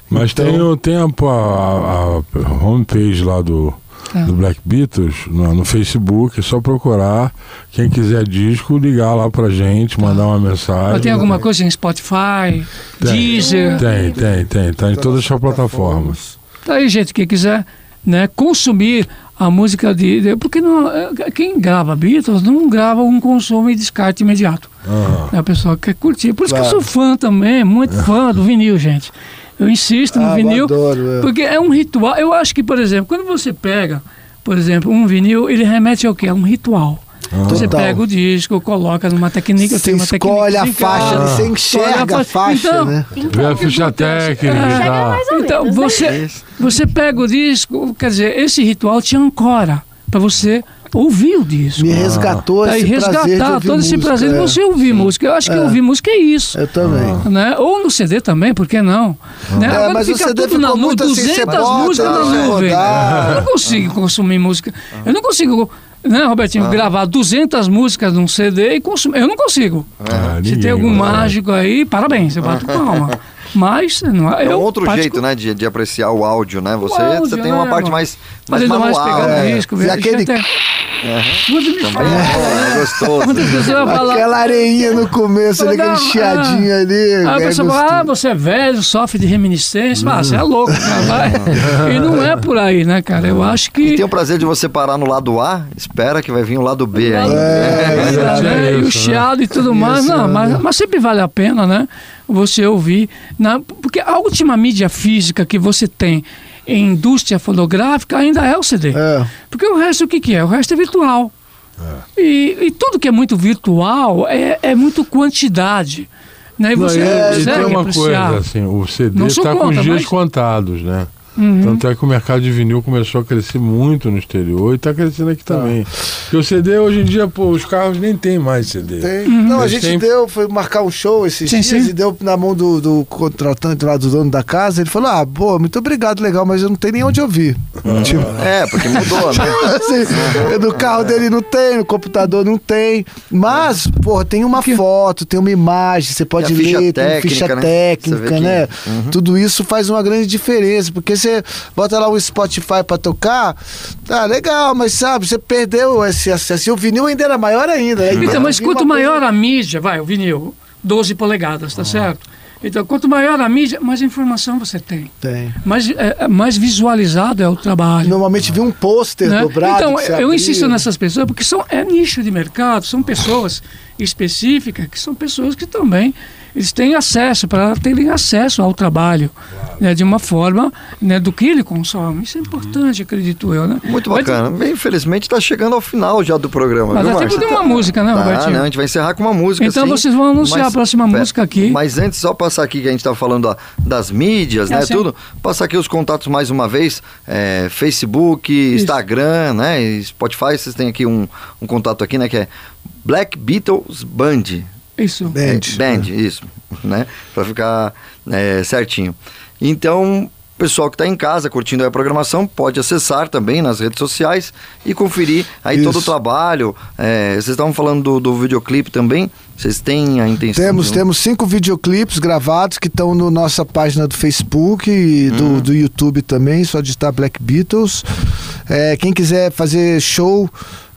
Mas Então- tem, o- tem a, a, a homepage lá do, Tá. do Black Beatles no, no Facebook, é só procurar. Quem quiser disco, ligar lá pra gente, mandar uma mensagem. Mas tem alguma coisa em Spotify, Tem. Deezer? Tem, tem, tem. Tá em todas as plataformas. Tá aí, gente, quem quiser né, consumir a música de. de- porque não, é, quem grava Beatles não grava um consumo e descarte imediato. Aham. A pessoa quer curtir. Por isso que eu Claro. sou fã também, muito fã do vinil, gente. Eu insisto no Ah, vinil. adoro, é. Porque é um ritual. Eu acho que, por exemplo, quando você pega, por exemplo, um vinil, ele remete ao quê? A um ritual. Você Total. pega o disco, coloca numa técnica, Você tem uma escolhe a técnica em faixa, casa, você enxerga a faixa, Então, né? Vê a ficha técnica e tal. então, você, você pega o disco, quer dizer, esse ritual te ancora para você ouvir o disco. Me resgatou e esse prazer de resgatar ouvir todo esse música, prazer de é. você ouvir música. Eu acho que É. ouvir música é isso. Eu também. Né? Ou no CD também, por que não? Né? É, Agora mas o fica CD tudo na nuvem, assim, você 200 bota, músicas na nuvem. Eu não consigo consumir música. Eu não consigo, né, Robertinho, Ah. gravar 200 músicas num CD e consumir. Eu não consigo. Ah, Se ninguém tem algum mágico aí, parabéns, eu bato palma. Mas não, É eu um outro particu- jeito, né, de, de apreciar o áudio, né? Você, áudio, você tem né, uma parte mais, Mas mais mais manual. pegar no né? risco, E aquele- até- Muitas me falam, é gostoso. Muitas pessoas falam, Aquela areinha no começo, ali, aquele chiadinho ah. ali. Aí a é pessoa gostoso. fala, ah, você é velho, sofre de reminiscência. Ah, você Hum. é louco, cara, vai. E não é por aí, né, cara? Eu acho que. E tem o prazer de você parar no lado A, espera que vai vir o lado B ainda. É, já tinha né? E o né? chiado e tudo mais. Não, mas, mas sempre vale a pena, né? Você ouvir. Na, porque a última mídia física que você tem em indústria fonográfica ainda é o CD. É. Porque o resto o que, que é? O resto é virtual. E, e tudo que é muito virtual é, é muito quantidade. Né? E você não e consegue tem uma apreciar. coisa, assim, o CD está com os dias mas- contados, né? Uhum. Tanto é que o mercado de vinil começou a crescer muito no exterior e está crescendo aqui também. Porque o CD hoje em dia, pô, os carros nem tem mais CD. Tem. Não, a gente têm- deu, foi marcar um show esses Sim, dias sim. e deu na mão do, do contratante lá, do dono da casa. Ele falou: Ah, pô, muito obrigado, legal, mas eu não tenho nem onde ouvir. Tipo, É, porque mudou, né? assim, no carro dele não tem, no computador não tem. Mas, porra, tem uma foto, tem uma imagem, você pode a ficha ler, tem técnica, ficha né? técnica, que- né? Uhum. Tudo isso faz uma grande diferença, porque você bota lá o Spotify pra tocar, tá legal, mas sabe, você perdeu esse acesso. E o vinil ainda era maior ainda. né? Então, mas Vinha uma quanto maior a mídia, vai, o vinil, 12 polegadas, Ah. tá certo? Então, quanto maior a mídia, mais informação você tem. Tem. Mais, é, é, mais visualizado é o trabalho. Normalmente vi um pôster né? dobrado. Então, você eu abria. insisto nessas pessoas porque são, é nicho de mercado, são pessoas específicas, que são pessoas que também eles têm acesso, para terem acesso ao trabalho né, de uma forma né, do que ele consome. Isso é importante, acredito eu. Né? Muito Mas- bacana. Bem, Infelizmente está chegando ao final já do programa. Mas viu, dá tempo de uma música, né, Tá, Robertinho? né? A gente vai encerrar com uma música. Então sim. vocês vão anunciar a próxima música aqui. Mas antes, só passar aqui que a gente estava falando ó, das mídias, É, né? Tudo. Passar aqui os contatos mais uma vez. é, Facebook, Instagram, né? Spotify, vocês têm aqui um, um contato aqui, né? Que é Black Beatles Band. Isso. Band. É, band, isso, né? Pra ficar é, certinho. Então, o pessoal que está em casa curtindo aí a programação pode acessar também nas redes sociais e conferir aí Isso. todo o trabalho. É, vocês estavam falando do, do videoclipe também. Vocês têm a intenção Temos, de... temos cinco videoclipes gravados que estão na nossa página do Facebook e do, Uhum. do YouTube também, só digitar Black Beatles. É, quem quiser fazer show,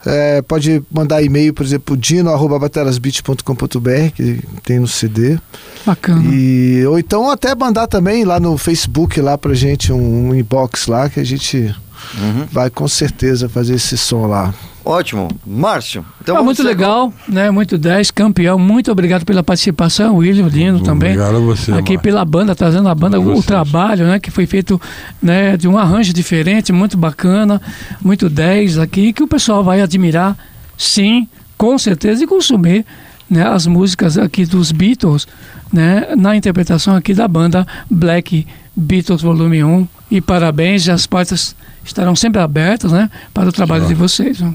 é, pode mandar e-mail, por exemplo, dino.batelasbeat.com.br, que tem no CD. Bacana. E, ou então até mandar também lá no Facebook lá pra gente um, um inbox lá que a gente Uhum. vai com certeza fazer esse som lá. Ótimo. Márcio, então Ah, muito legal, né? Muito 10, campeão. Muito obrigado pela participação, William, Dino também. Obrigado a você, Aqui Márcio. pela banda, trazendo a banda, o, Vocês. trabalho, né? Que foi feito né, de um arranjo diferente, muito bacana, muito 10 aqui, que o pessoal vai admirar, sim, com certeza, e consumir né, as músicas aqui dos Beatles, né? Na interpretação aqui da banda Black Beatles Volume 1. E parabéns, as portas estarão sempre abertas, né? Para o trabalho de vocês. né?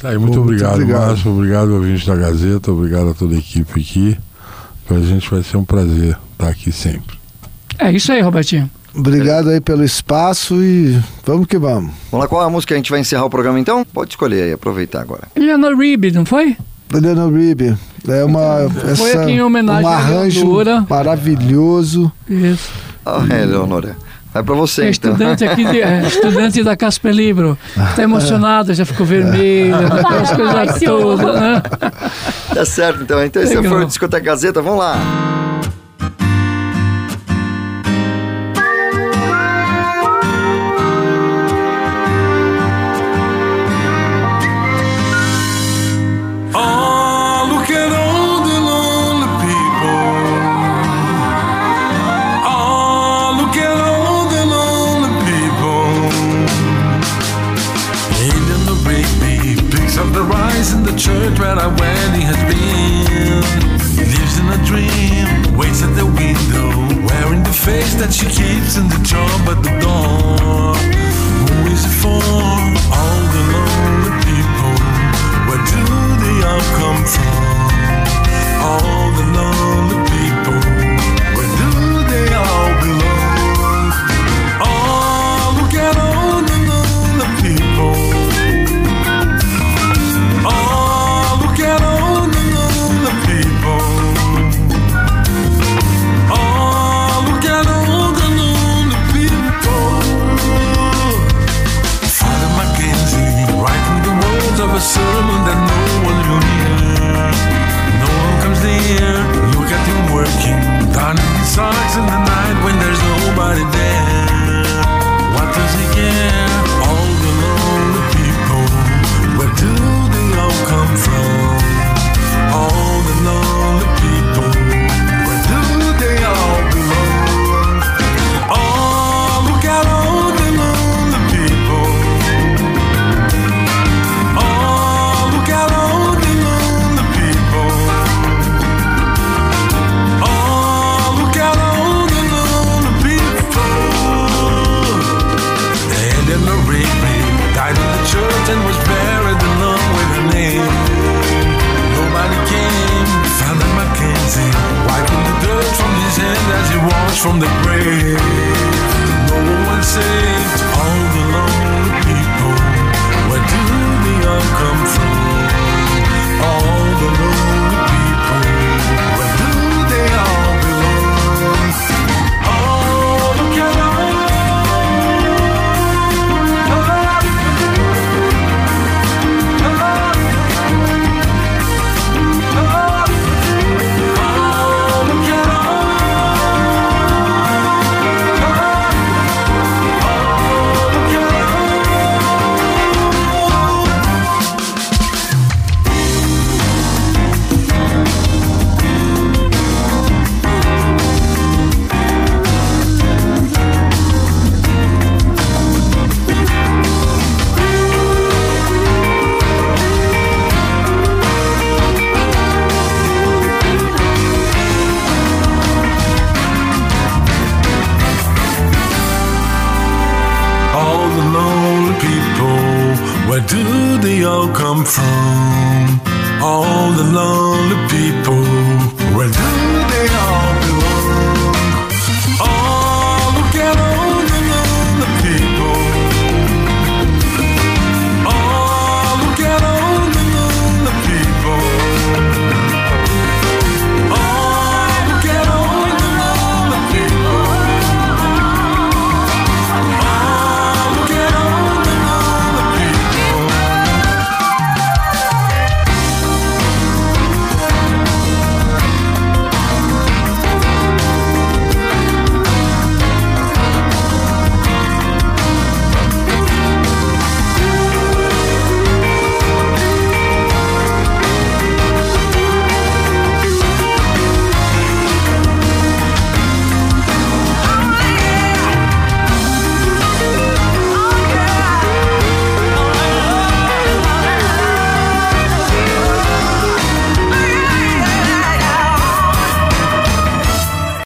Tá aí, muito, Muito obrigado, obrigado. Márcio. Obrigado, ouvintes da Gazeta. Obrigado a toda a equipe aqui. Pra gente vai ser um prazer estar aqui sempre. É isso aí, Robertinho. Obrigado aí pelo espaço e vamos que vamos. Vamos lá, qual é a música que a gente vai encerrar o programa então? Pode escolher aí, aproveitar agora. Eleanor Rigby, não foi? Eleanor Rigby. É uma, Foi essa, aqui em homenagem um arranjo maravilhoso. Isso. Ah, é, Leonora. Vai pra você, É então. estudante aqui, de, é, estudante da Casper Libro. Está emocionada, já ficou vermelha, aquelas coisas todas, né? Tá certo, então. Então esse Legal. foi o Discoteca Gazeta. Vamos lá.